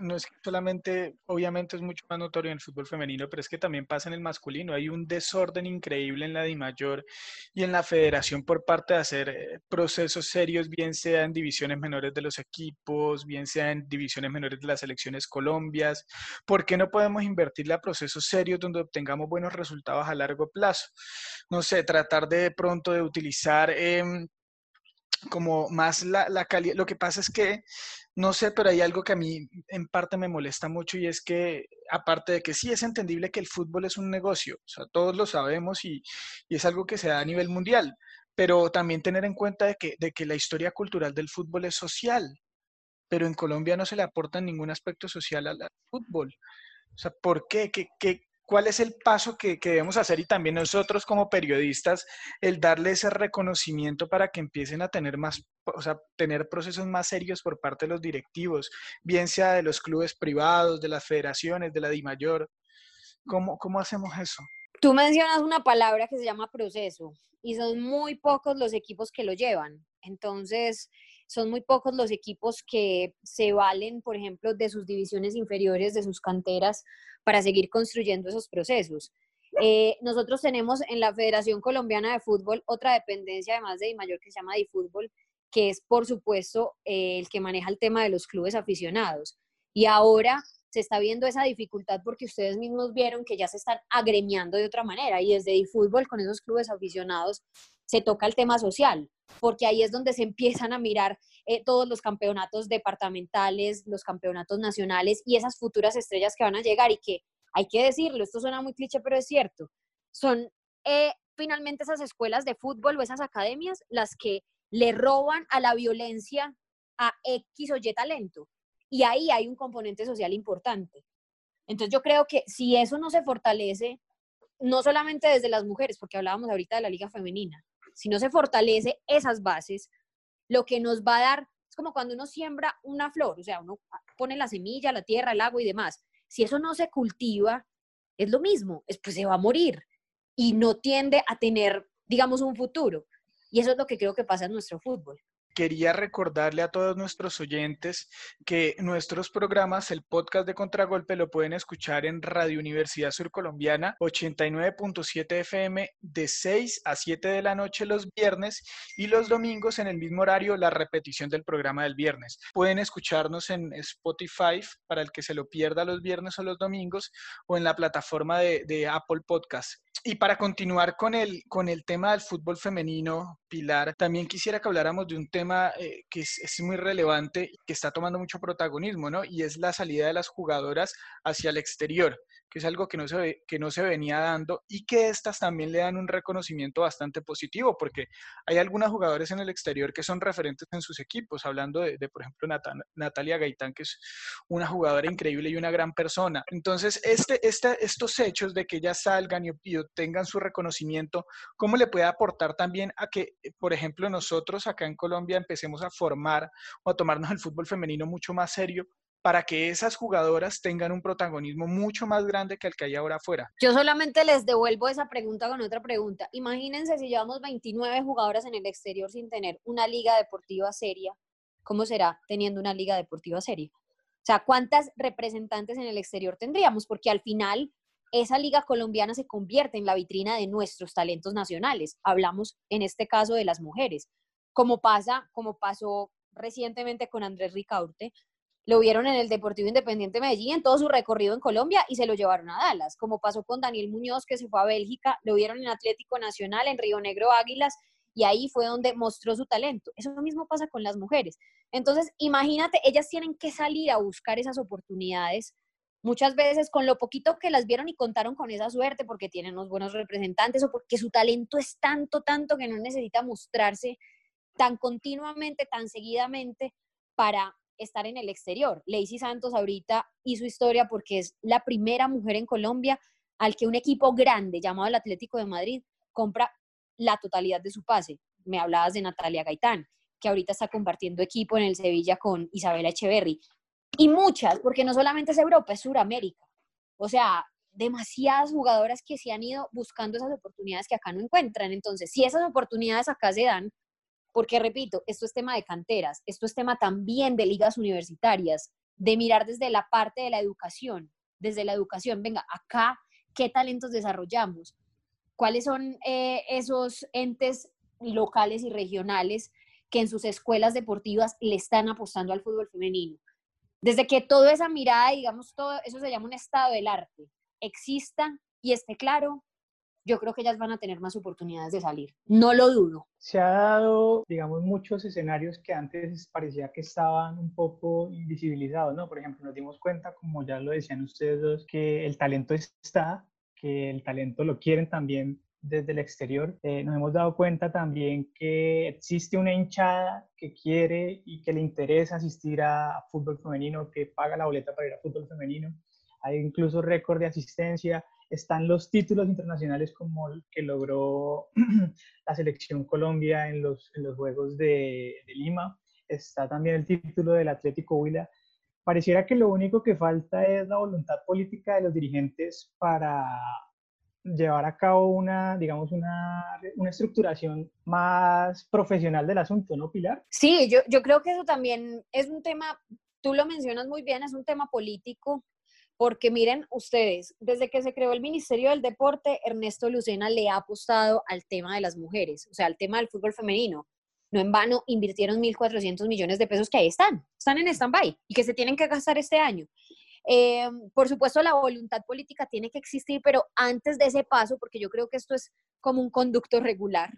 S1: no es solamente, obviamente es mucho más notorio en el fútbol femenino, pero es que también pasa en el masculino. Hay un desorden increíble en la DIMAYOR y en la federación por parte de hacer eh, procesos serios, bien sea en divisiones menores de los equipos, bien sea en divisiones menores de las selecciones colombias. ¿Por qué no podemos invertirle a procesos serios donde obtengamos buenos resultados a largo plazo? No sé, tratar de pronto de utilizar... Em, como más la, la calidad. Lo que pasa es que, no sé, pero hay algo que a mí en parte me molesta mucho y es que, aparte de que sí es entendible que el fútbol es un negocio, o sea, todos lo sabemos y, y es algo que se da a nivel mundial, pero también tener en cuenta de que, de que la historia cultural del fútbol es social, pero en Colombia no se le aporta ningún aspecto social al, fútbol. O sea, ¿por qué? ¿Qué, qué, cuál es el paso que, debemos hacer y también nosotros como periodistas, el darle ese reconocimiento para que empiecen a tener más, o sea, tener procesos más serios por parte de los directivos, bien sea de los clubes privados, de las federaciones, de la DIMAYOR. ¿Cómo, cómo hacemos eso?
S2: Tú mencionas una palabra que se llama proceso y son muy pocos los equipos que lo llevan. Entonces, son muy pocos los equipos que se valen, por ejemplo, de sus divisiones inferiores, de sus canteras, para seguir construyendo esos procesos. Eh, nosotros tenemos en la Federación Colombiana de Fútbol otra dependencia, además de mayor que se llama DiFútbol, que es, por supuesto, eh, el que maneja el tema de los clubes aficionados. Y ahora se está viendo esa dificultad porque ustedes mismos vieron que ya se están agremiando de otra manera y desde DiFútbol con esos clubes aficionados se toca el tema social, porque ahí es donde se empiezan a mirar eh, todos los campeonatos departamentales, los campeonatos nacionales y esas futuras estrellas que van a llegar y que hay que decirlo, esto suena muy cliché, pero es cierto, son eh, finalmente esas escuelas de fútbol o esas academias las que le roban a la violencia a X o Y talento. Y ahí hay un componente social importante. Entonces yo creo que si eso no se fortalece, no solamente desde las mujeres, porque hablábamos ahorita de la liga femenina, si no se fortalece esas bases, lo que nos va a dar es como cuando uno siembra una flor, o sea, uno pone la semilla, la tierra, el agua y demás. Si eso no se cultiva, es lo mismo, pues se va a morir y no tiende a tener, digamos, un futuro. Y eso es lo que creo que pasa en nuestro fútbol
S1: quería recordarle a todos nuestros oyentes que nuestros programas, el podcast de Contragolpe, lo pueden escuchar en Radio Universidad Surcolombiana 89.7 FM de 6 a 7 de la noche los viernes y los domingos en el mismo horario la repetición del programa del viernes. Pueden escucharnos en Spotify para el que se lo pierda los viernes o los domingos o en la plataforma de, de Apple Podcast. Y para continuar con el, con el tema del fútbol femenino, Pilar, también quisiera que habláramos de un tema eh, que es, es, muy relevante, que está tomando mucho protagonismo, ¿no? Y es la salida de las jugadoras hacia el exterior que es algo que no, se que no se venía dando y que estas también le dan un reconocimiento bastante positivo, porque hay algunas jugadores en el exterior que son referentes en sus equipos, hablando de, por ejemplo, Natalia Gaitán, que es una jugadora increíble y una gran persona. Entonces, este, este, estos hechos de que ellas salgan y, y obtengan su reconocimiento, ¿cómo le puede aportar también a que, por ejemplo, nosotros acá en Colombia empecemos a formar o a tomarnos el fútbol femenino mucho más serio para que esas jugadoras tengan un protagonismo mucho más grande que el que hay ahora afuera.
S2: Yo solamente les devuelvo esa pregunta con otra pregunta. Imagínense si llevamos 29 jugadoras en el exterior sin tener una liga deportiva seria, ¿cómo será teniendo una liga deportiva seria? O sea, ¿cuántas representantes en el exterior tendríamos? Porque al final esa liga colombiana se convierte en la vitrina de nuestros talentos nacionales. Hablamos en este caso de las mujeres, como pasa, como pasó recientemente con Andrés Ricaurte, lo vieron en el Deportivo Independiente Medellín en todo su recorrido en Colombia y se lo llevaron a Dallas, como pasó con Daniel Muñoz que se fue a Bélgica, lo vieron en Atlético Nacional, en Río Negro Águilas y ahí fue donde mostró su talento. Eso mismo pasa con las mujeres. Entonces, imagínate, ellas tienen que salir a buscar esas oportunidades muchas veces con lo poquito que las vieron y contaron con esa suerte porque tienen unos buenos representantes o porque su talento es tanto, tanto que no necesita mostrarse tan continuamente, tan seguidamente para estar en el exterior. Lacey Santos ahorita hizo historia porque es la primera mujer en Colombia al que un equipo grande llamado el Atlético de Madrid compra la totalidad de su pase. Me hablabas de Natalia Gaitán, que ahorita está compartiendo equipo en el Sevilla con Isabela Echeverry. Y muchas, porque no solamente es Europa, es Suramérica. O sea, demasiadas jugadoras que se han ido buscando esas oportunidades que acá no encuentran. Entonces, si esas oportunidades acá se dan, porque repito, esto es tema de canteras, esto es tema también de ligas universitarias, de mirar desde la parte de la educación, desde la educación, venga, acá, ¿qué talentos desarrollamos? ¿Cuáles son eh, esos entes locales y regionales que en sus escuelas deportivas le están apostando al fútbol femenino? Desde que toda esa mirada, digamos, todo eso se llama un estado del arte, exista y esté claro, yo creo que ellas van a tener más oportunidades de salir. No lo dudo.
S3: Se ha dado, digamos, muchos escenarios que antes parecía que estaban un poco invisibilizados, ¿no? Por ejemplo, nos dimos cuenta, como ya lo decían ustedes dos, que el talento está, que el talento lo quieren también desde el exterior. Eh, nos hemos dado cuenta también que existe una hinchada que quiere y que le interesa asistir a, fútbol femenino, que paga la boleta para ir a fútbol femenino. Hay incluso récord de asistencia. Están los títulos internacionales como el que logró la selección Colombia en los, en los Juegos de, de Lima. Está también el título del Atlético Huila pareciera que lo único que falta es la voluntad política de los dirigentes para llevar a cabo una, digamos, una, una estructuración más profesional del asunto, ¿no, Pilar?
S2: Sí, yo, yo creo que eso también es un tema, tú lo mencionas muy bien, es un tema político, porque miren ustedes, desde que se creó el Ministerio del Deporte, Ernesto Lucena le ha apostado al tema de las mujeres, o sea, al tema del fútbol femenino. No en vano invirtieron 1.400 millones de pesos que ahí están, están en stand-by y que se tienen que gastar este año. Eh, por supuesto, la voluntad política tiene que existir, pero antes de ese paso, porque yo creo que esto es como un conducto regular.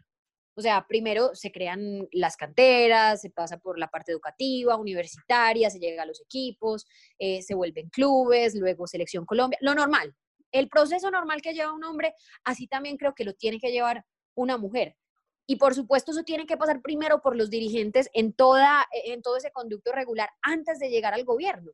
S2: O sea, primero se crean las canteras, se pasa por la parte educativa, universitaria, se llega a los equipos, eh, se vuelven clubes, luego selección Colombia, lo normal. El proceso normal que lleva un hombre, así también creo que lo tiene que llevar una mujer. Y por supuesto eso tiene que pasar primero por los dirigentes en, toda, en todo ese conducto regular antes de llegar al gobierno.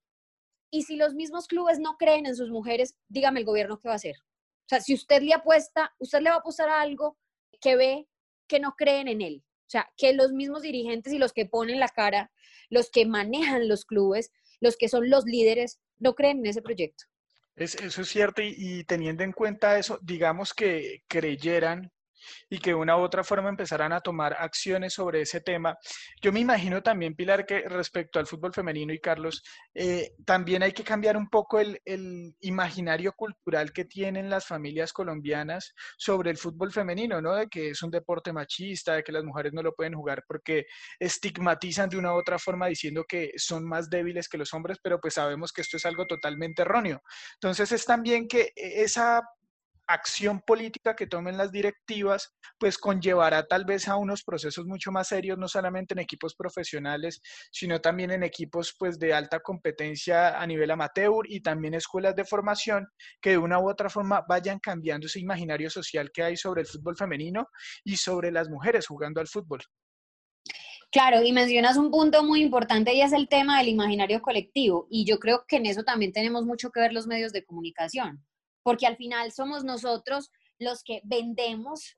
S2: Y si los mismos clubes no creen en sus mujeres, dígame el gobierno qué va a hacer. O sea, si usted le apuesta, usted le va a apostar a algo que ve que no creen en él. O sea, que los mismos dirigentes y los que ponen la cara, los que manejan los clubes, los que son los líderes, no creen en ese proyecto.
S1: eso es cierto y, teniendo en cuenta eso, digamos que creyeran y que de una u otra forma empezarán a tomar acciones sobre ese tema. Yo me imagino también, Pilar, que respecto al fútbol femenino y Carlos, eh, también hay que cambiar un poco el, el, imaginario cultural que tienen las familias colombianas sobre el fútbol femenino, ¿no? De que es un deporte machista, de que las mujeres no lo pueden jugar porque estigmatizan de una u otra forma diciendo que son más débiles que los hombres, pero pues sabemos que esto es algo totalmente erróneo. Entonces es también que esa acción política que tomen las directivas, pues conllevará tal vez a unos procesos mucho más serios, no solamente en equipos profesionales, sino también en equipos pues de alta competencia a nivel amateur y también escuelas de formación que de una u otra forma vayan cambiando ese imaginario social que hay sobre el fútbol femenino y sobre las mujeres jugando al fútbol.
S2: Claro, y mencionas un punto muy importante y es el tema del imaginario colectivo. Y yo creo que en eso también tenemos mucho que ver los medios de comunicación porque al final somos nosotros los que vendemos,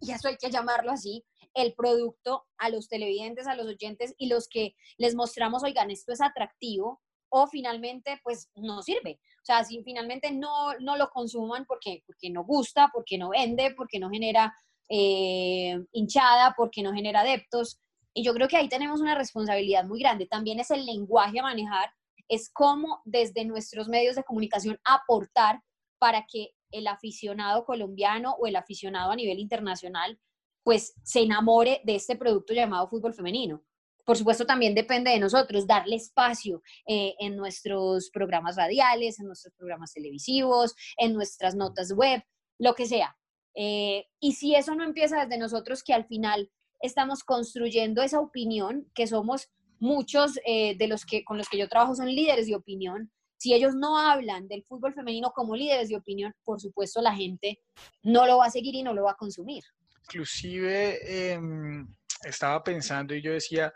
S2: y eso hay que llamarlo así, el producto a los televidentes, a los oyentes y los que les mostramos, oigan, esto es atractivo o finalmente pues no sirve. O sea, si finalmente no, no lo consuman porque, porque no gusta, porque no vende, porque no genera eh, hinchada, porque no genera adeptos. Y yo creo que ahí tenemos una responsabilidad muy grande. También es el lenguaje a manejar, es cómo desde nuestros medios de comunicación aportar para que el aficionado colombiano o el aficionado a nivel internacional pues se enamore de este producto llamado fútbol femenino. Por supuesto, también depende de nosotros darle espacio eh, en nuestros programas radiales, en nuestros programas televisivos, en nuestras notas web, lo que sea. Eh, y si eso no empieza desde nosotros, que al final estamos construyendo esa opinión, que somos muchos eh, de los que con los que yo trabajo son líderes de opinión, Si ellos no hablan del fútbol femenino como líderes de opinión, por supuesto la gente no lo va a seguir y no lo va a consumir.
S1: Inclusive em, estaba pensando y yo decía,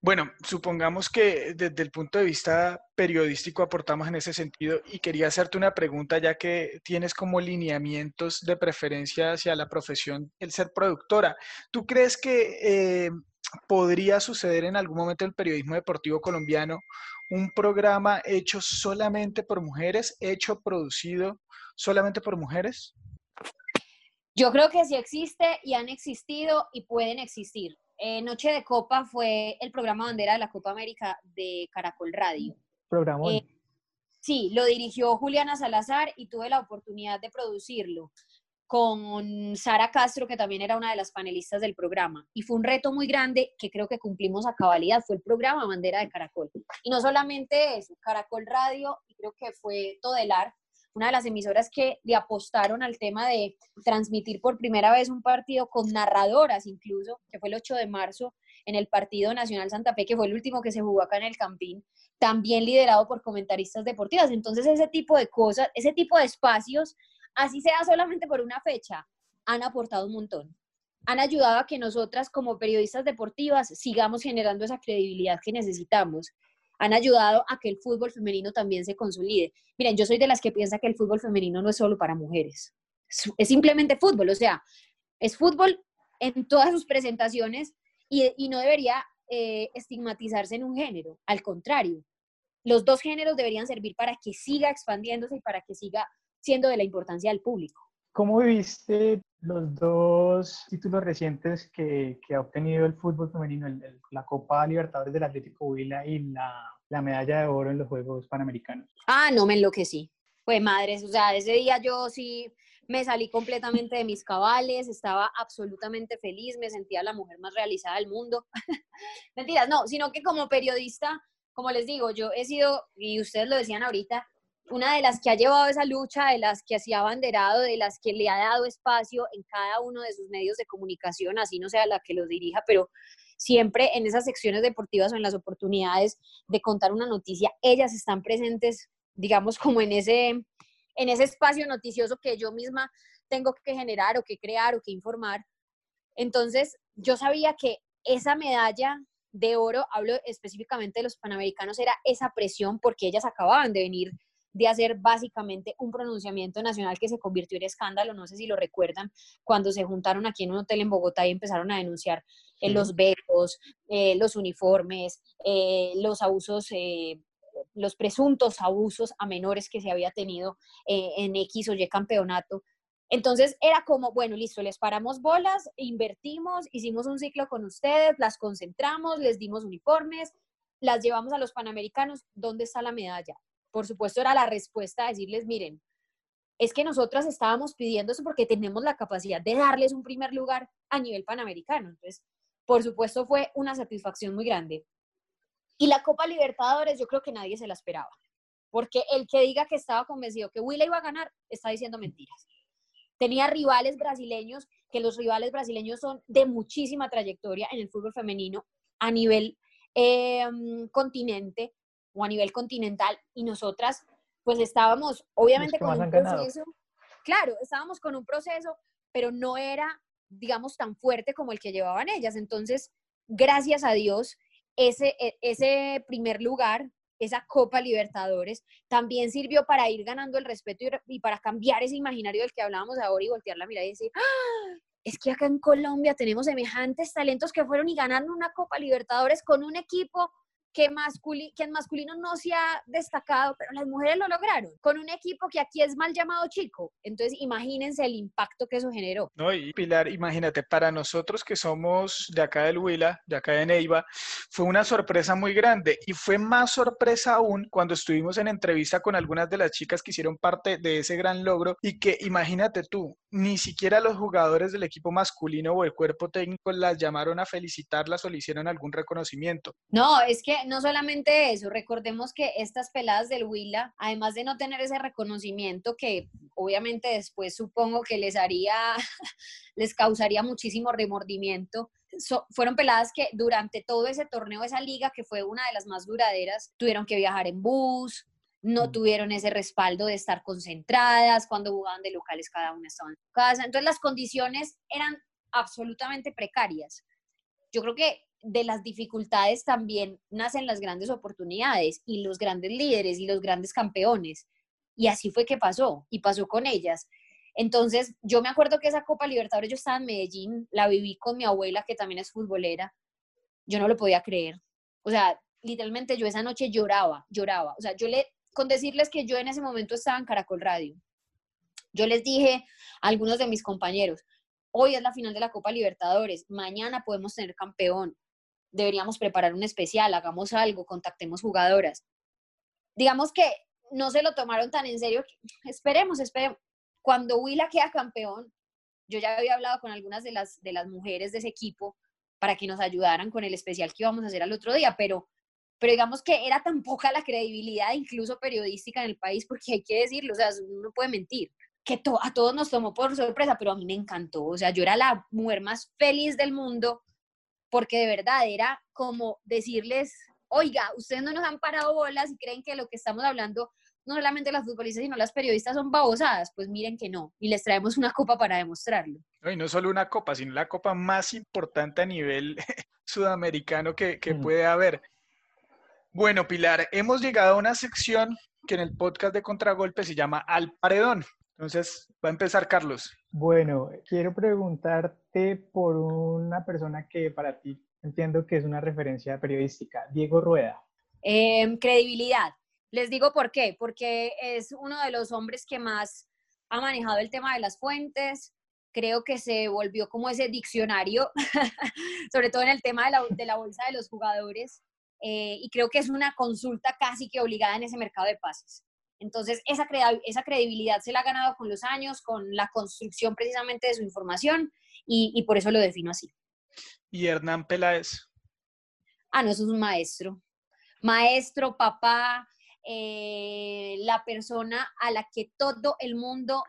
S1: bueno, supongamos que desde el punto de vista periodístico aportamos en ese sentido y quería hacerte una pregunta ya que tienes como lineamientos de preferencia hacia la profesión el ser productora. ¿Tú crees que eh, podría suceder en algún momento en el periodismo deportivo colombiano un programa hecho solamente por mujeres, hecho, producido solamente por mujeres?
S2: Yo creo que sí existe y han existido y pueden existir. Eh, Noche de Copa fue el programa bandera de la Copa América de Caracol Radio.
S3: Programa.
S2: Eh, sí, lo dirigió Juliana Salazar y tuve la oportunidad de producirlo con Sara Castro, que también era una de las panelistas del programa. Y fue un reto muy grande que creo que cumplimos a cabalidad. Fue el programa Bandera de Caracol. Y no solamente eso, Caracol Radio, creo que fue Todelar, una de las emisoras que le apostaron al tema de transmitir por primera vez un partido con narradoras incluso, que fue el 8 de marzo en el Partido Nacional Santa Fe, que fue el último que se jugó acá en el Campín, también liderado por comentaristas deportivas. Entonces ese tipo de cosas, ese tipo de espacios, así sea solamente por una fecha, han aportado un montón. Han ayudado a que nosotras como periodistas deportivas sigamos generando esa credibilidad que necesitamos han ayudado a que el fútbol femenino también se consolide. Miren, yo soy de las que piensa que el fútbol femenino no es solo para mujeres, es simplemente fútbol, o sea, es fútbol en todas sus presentaciones y, no debería eh, estigmatizarse en un género, al contrario, los dos géneros deberían servir para que siga expandiéndose y para que siga siendo de la importancia del público.
S3: ¿Cómo viviste los dos títulos recientes que, ha obtenido el fútbol femenino, la Copa Libertadores del Atlético Huila y la, medalla de oro en los Juegos Panamericanos?
S2: Ah, no me enloquecí. Pues madres, o sea, ese día yo sí me salí completamente de mis cabales, estaba absolutamente feliz, me sentía la mujer más realizada del mundo. Mentiras, no, sino que como periodista, como les digo, yo he sido, y ustedes lo decían ahorita, una de las que ha llevado esa lucha, de las que ha abanderado, de las que le ha dado espacio en cada uno de sus medios de comunicación, así no sea la que los dirija, pero siempre en esas secciones deportivas o en las oportunidades de contar una noticia, ellas están presentes, digamos, como en ese, en ese espacio noticioso que yo misma tengo que generar o que crear o que informar. Entonces, yo sabía que esa medalla de oro, hablo específicamente de los panamericanos, era esa presión porque ellas acababan de venir de hacer básicamente un pronunciamiento nacional que se convirtió en escándalo, no sé si lo recuerdan, cuando se juntaron aquí en un hotel en Bogotá y empezaron a denunciar eh, los vetos, eh, los uniformes, eh, los abusos los presuntos abusos a menores que se había tenido en X o Y campeonato. Entonces era como, bueno, listo, les paramos bolas, invertimos, hicimos un ciclo con ustedes, las concentramos, les dimos uniformes, las llevamos a los Panamericanos, ¿dónde está la medalla? Por supuesto, era la respuesta a decirles, miren, es que nosotras estábamos pidiendo eso porque tenemos la capacidad de darles un primer lugar a nivel panamericano. Entonces, por supuesto, fue una satisfacción muy grande. Y la Copa Libertadores, yo creo que nadie se la esperaba, porque el que diga que estaba convencido que Willa iba a ganar, está diciendo mentiras. Tenía rivales brasileños, que los rivales brasileños son de muchísima trayectoria en el fútbol femenino a nivel eh, continente, o a nivel continental y nosotras pues estábamos obviamente con un proceso, claro, estábamos con un proceso, pero no era, digamos, tan fuerte como el que llevaban ellas. Entonces, gracias a Dios, ese, e, ese primer lugar, esa Copa Libertadores, también sirvió para ir ganando el respeto y, para cambiar ese imaginario del que hablábamos ahora y voltear la mirada y decir, ¡Ah! es que acá en Colombia tenemos semejantes talentos que fueron y ganaron una Copa Libertadores con un equipo que, que en masculino no se ha destacado, pero las mujeres lo lograron, con un equipo que aquí es mal llamado chico. Entonces, imagínense el impacto que eso generó.
S1: No, y Pilar, imagínate, para nosotros que somos de acá del Huila, de acá de Neiva, fue una sorpresa muy grande y fue más sorpresa aún cuando estuvimos en entrevista con algunas de las chicas que hicieron parte de ese gran logro y que imagínate tú, ni siquiera los jugadores del equipo masculino o el cuerpo técnico las llamaron a felicitarlas o le hicieron algún reconocimiento.
S2: No, es que no solamente eso, recordemos que estas peladas del Huila, además de no tener ese reconocimiento que obviamente después supongo que les haría, les causaría muchísimo remordimiento, fueron peladas que durante todo ese torneo, esa liga, que fue una de las más duraderas, tuvieron que viajar en bus, no tuvieron ese respaldo de estar concentradas, cuando jugaban de locales cada una estaba en su casa. Entonces las condiciones eran absolutamente precarias. Yo creo que de las dificultades también nacen las grandes oportunidades y los grandes líderes y los grandes campeones. Y así fue que pasó, y pasó con ellas. Entonces, yo me acuerdo que esa Copa Libertadores, yo estaba en Medellín, la viví con mi abuela, que también es futbolera. Yo no lo podía creer. O sea, literalmente yo esa noche lloraba, lloraba. O sea, yo le, con decirles que yo en ese momento estaba en Caracol Radio, yo les dije a algunos de mis compañeros, hoy es la final de la Copa Libertadores, mañana podemos tener campeón, deberíamos preparar un especial, hagamos algo, contactemos jugadoras. Digamos que no se lo tomaron tan en serio, esperemos, esperemos. Cuando Huila queda campeón, yo ya había hablado con algunas de las, de las mujeres de ese equipo para que nos ayudaran con el especial que íbamos a hacer al otro día, pero, pero digamos que era tan poca la credibilidad, incluso periodística en el país, porque hay que decirlo, o sea, uno no puede mentir, que to a todos nos tomó por sorpresa, pero a mí me encantó, o sea, yo era la mujer más feliz del mundo, porque de verdad era como decirles, oiga, ustedes no nos han parado bolas y creen que lo que estamos hablando, no solamente las futbolistas, sino las periodistas son babosadas, pues miren que no, y les traemos una copa para demostrarlo.
S1: Y no solo una copa, sino la copa más importante a nivel sudamericano que, que
S3: Mm.
S1: puede haber. Bueno, Pilar, hemos llegado a una sección que en el podcast de Contragolpe se llama Al Paredón. Entonces, va a empezar Carlos.
S3: Bueno, quiero preguntarte por una persona que para ti entiendo que es una referencia periodística, Diego Rueda.
S2: Eh, credibilidad. Les digo por qué, porque es uno de los hombres que más ha manejado el tema de las fuentes. Creo que se volvió como ese diccionario, sobre todo en el tema de la, de la bolsa de los jugadores. Eh, y creo que es una consulta casi que obligada en ese mercado de pases. Entonces, esa, credibilidad se la ha ganado con los años, con la construcción precisamente de su información, y, y por eso lo defino así.
S1: Y Hernán Peláez.
S2: Ah, no, eso es un maestro. Maestro, papá, eh, la persona a la que todo el mundo,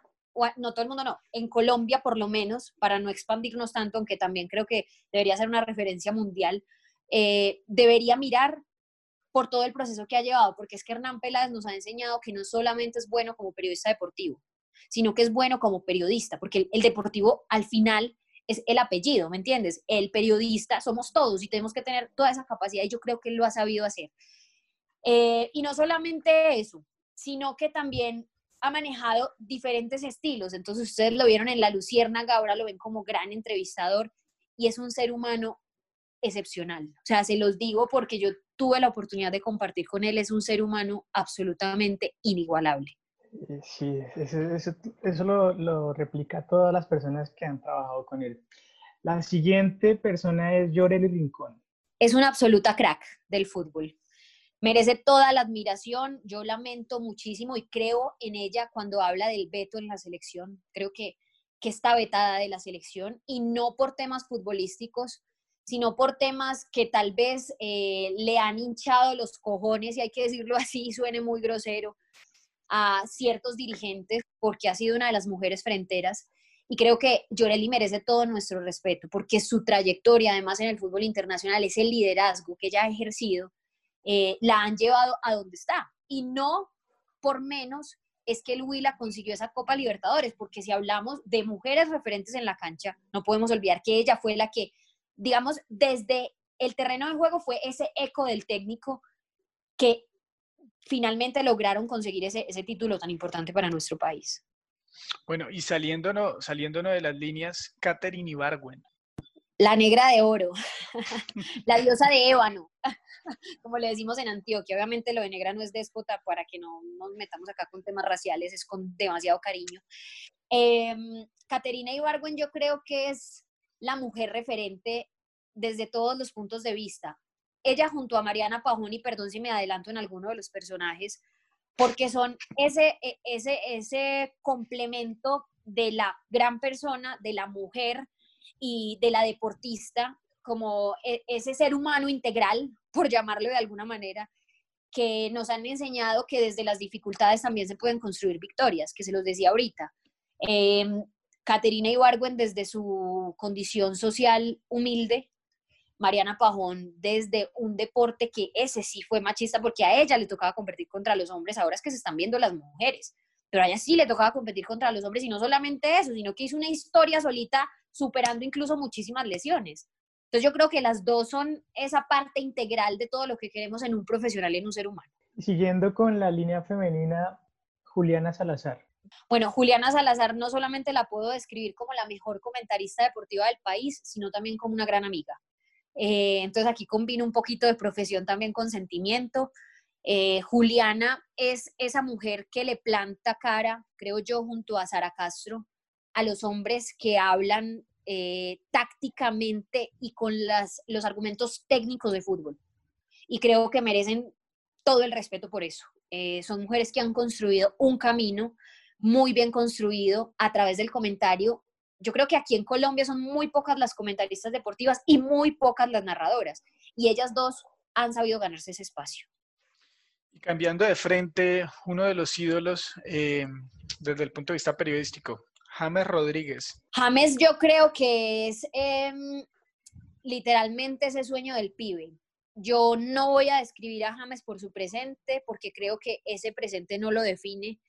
S2: no todo el mundo, no, en Colombia por lo menos, para no expandirnos tanto, aunque también creo que debería ser una referencia mundial, eh, debería mirar por todo el proceso que ha llevado, porque es que Hernán Peláez nos ha enseñado que no solamente es bueno como periodista deportivo, sino que es bueno como periodista, porque el, deportivo al final es el apellido, ¿me entiendes? El periodista somos todos y tenemos que tener toda esa capacidad y yo creo que él lo ha sabido hacer. Eh, y no solamente eso, sino que también ha manejado diferentes estilos. Entonces ustedes lo vieron en La Luciérnaga, ahora lo ven como gran entrevistador y es un ser humano excepcional. O sea, se los digo porque yo tuve la oportunidad de compartir con él, es un ser humano absolutamente inigualable.
S3: Eh, Sí, eso, eso- eso lo, lo replica todas las personas que han trabajado con él. La siguiente persona es Yoreli Rincón.
S2: es una absoluta crack del fútbol. Merece toda la admiración. Yo lamento muchísimo y creo en ella cuando habla del veto en la selección. Creo que, que está vetada de la selección y no por temas futbolísticos, sino por temas que tal vez eh, le han hinchado los cojones, y hay que decirlo así, suene muy grosero, a ciertos dirigentes, porque ha sido una de las mujeres fronteras. Y creo que Yoreli merece todo nuestro respeto, porque su trayectoria, además en el fútbol internacional, ese liderazgo que ella ha ejercido, eh, la han llevado a donde está. Y no por menos es que el Huila consiguió esa Copa Libertadores, porque si hablamos de mujeres referentes en la cancha, no podemos olvidar que ella fue la que, digamos, desde el terreno de juego fue ese eco del técnico que finalmente lograron conseguir ese, ese título tan importante para nuestro país.
S1: Bueno, y saliéndonos, saliéndonos de las líneas, Katherine Ibargüen.
S2: La negra de oro, la diosa de ébano, como le decimos en Antioquia. Obviamente lo de negra no es déspota para que no nos metamos acá con temas raciales, es con demasiado cariño. Eh, Caterina Ibargüen yo creo que es la mujer referente desde todos los puntos de vista. Ella junto a Mariana Pajón, y perdón si me adelanto en alguno de los personajes, porque son ese, e, ese, ese complemento de la gran persona, de la mujer y de la deportista, como e, ese ser humano integral, por llamarlo de alguna manera, que nos han enseñado que desde las dificultades también se pueden construir victorias, que se los decía ahorita. Eh, Caterina Ibargüen, desde su condición social humilde, Mariana Pajón desde un deporte que ese sí fue machista porque a ella le tocaba competir contra los hombres, ahora es que se están viendo las mujeres, pero a ella sí le tocaba competir contra los hombres y no solamente eso, sino que hizo una historia solita superando incluso muchísimas lesiones. Entonces yo creo que las dos son esa parte integral de todo lo que queremos en un profesional en un ser humano.
S3: Siguiendo con la línea femenina, Juliana Salazar.
S2: Bueno, Juliana Salazar no solamente la puedo describir como la mejor comentarista deportiva del país, sino también como una gran amiga. Eh, entonces aquí combino un poquito de profesión también con sentimiento. Eh, Juliana es esa mujer que le planta cara, creo yo, junto a Sara Castro, a los hombres que hablan eh, tácticamente y con las, los argumentos técnicos de fútbol. Y creo que merecen todo el respeto por eso. son mujeres que han construido un camino muy bien construido a través del comentario yo creo que aquí en Colombia son muy pocas las comentaristas deportivas y muy pocas las narradoras. Y ellas dos han sabido ganarse ese espacio.
S1: Y cambiando de frente, uno de los ídolos eh, desde el punto de vista periodístico, James Rodríguez.
S2: James yo creo que es em, literalmente ese sueño del pibe. Yo no voy a describir a James por su presente, porque creo que ese presente no lo define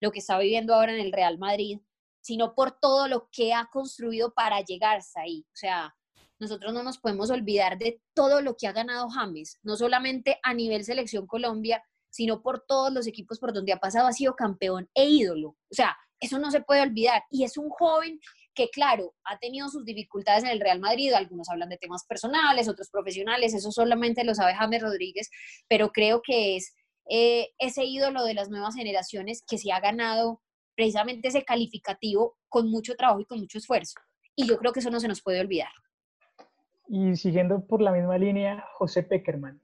S2: lo que está viviendo ahora en el Real Madrid sino por todo lo que ha construido para llegarse ahí. O sea, nosotros no nos podemos olvidar de todo lo que ha ganado James, no solamente a nivel selección Colombia, sino por todos los equipos por donde ha pasado, ha sido campeón e ídolo. O sea, eso no se puede olvidar. Y es un joven que, claro, ha tenido sus dificultades en el Real Madrid, algunos hablan de temas personales, otros profesionales, eso solamente lo sabe James Rodríguez, pero creo que es eh, ese ídolo de las nuevas generaciones que se ha ganado precisamente ese calificativo con mucho trabajo y con mucho esfuerzo. Y yo creo que eso no se nos puede olvidar.
S3: Y siguiendo por la misma línea, José Peckerman.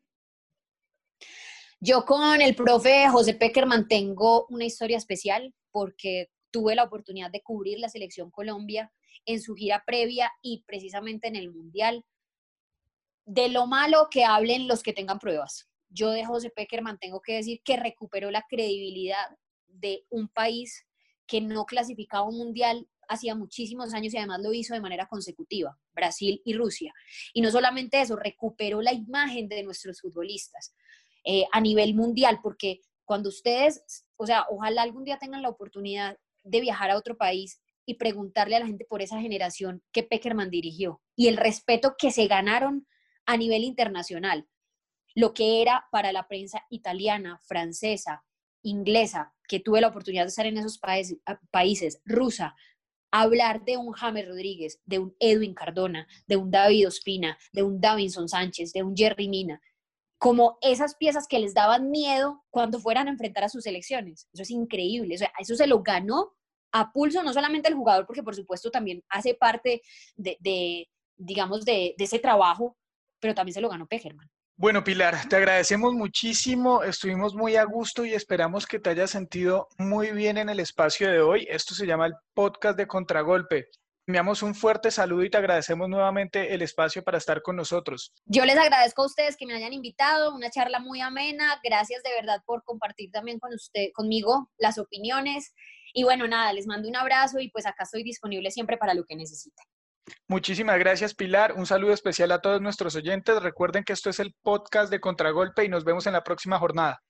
S2: Yo con el profe José Peckerman tengo una historia especial porque tuve la oportunidad de cubrir la selección Colombia en su gira previa y precisamente en el Mundial. De lo malo que hablen los que tengan pruebas. Yo de José Peckerman tengo que decir que recuperó la credibilidad de un país que no clasificaba un mundial hacía muchísimos años y además lo hizo de manera consecutiva, Brasil y Rusia. Y no solamente eso, recuperó la imagen de nuestros futbolistas eh, a nivel mundial, porque cuando ustedes, o sea, ojalá algún día tengan la oportunidad de viajar a otro país y preguntarle a la gente por esa generación que Peckerman dirigió y el respeto que se ganaron a nivel internacional, lo que era para la prensa italiana, francesa, inglesa, que tuve la oportunidad de estar en esos países, rusa, hablar de un James Rodríguez, de un Edwin Cardona, de un David Ospina, de un Davinson Sánchez, de un Jerry Mina, como esas piezas que les daban miedo cuando fueran a enfrentar a sus selecciones. Eso es increíble. eso se lo ganó a pulso no solamente el jugador, porque por supuesto también hace parte de, digamos, de, de, ese trabajo, pero también se lo ganó Pejerman.
S1: Bueno, Pilar, te agradecemos muchísimo. Estuvimos muy a gusto y esperamos que te hayas sentido muy bien en el espacio de hoy. Esto se llama el podcast de Contragolpe. Enviamos un fuerte saludo y te agradecemos nuevamente el espacio para estar con nosotros.
S2: Yo les agradezco a ustedes que me hayan invitado, una charla muy amena. Gracias de verdad por compartir también con usted, conmigo las opiniones. Y bueno, nada, les mando un abrazo y pues acá estoy disponible siempre para lo que necesiten.
S1: Muchísimas gracias, Pilar. Un saludo especial a todos nuestros oyentes. Recuerden que esto es el podcast de Contragolpe y nos vemos en la próxima jornada.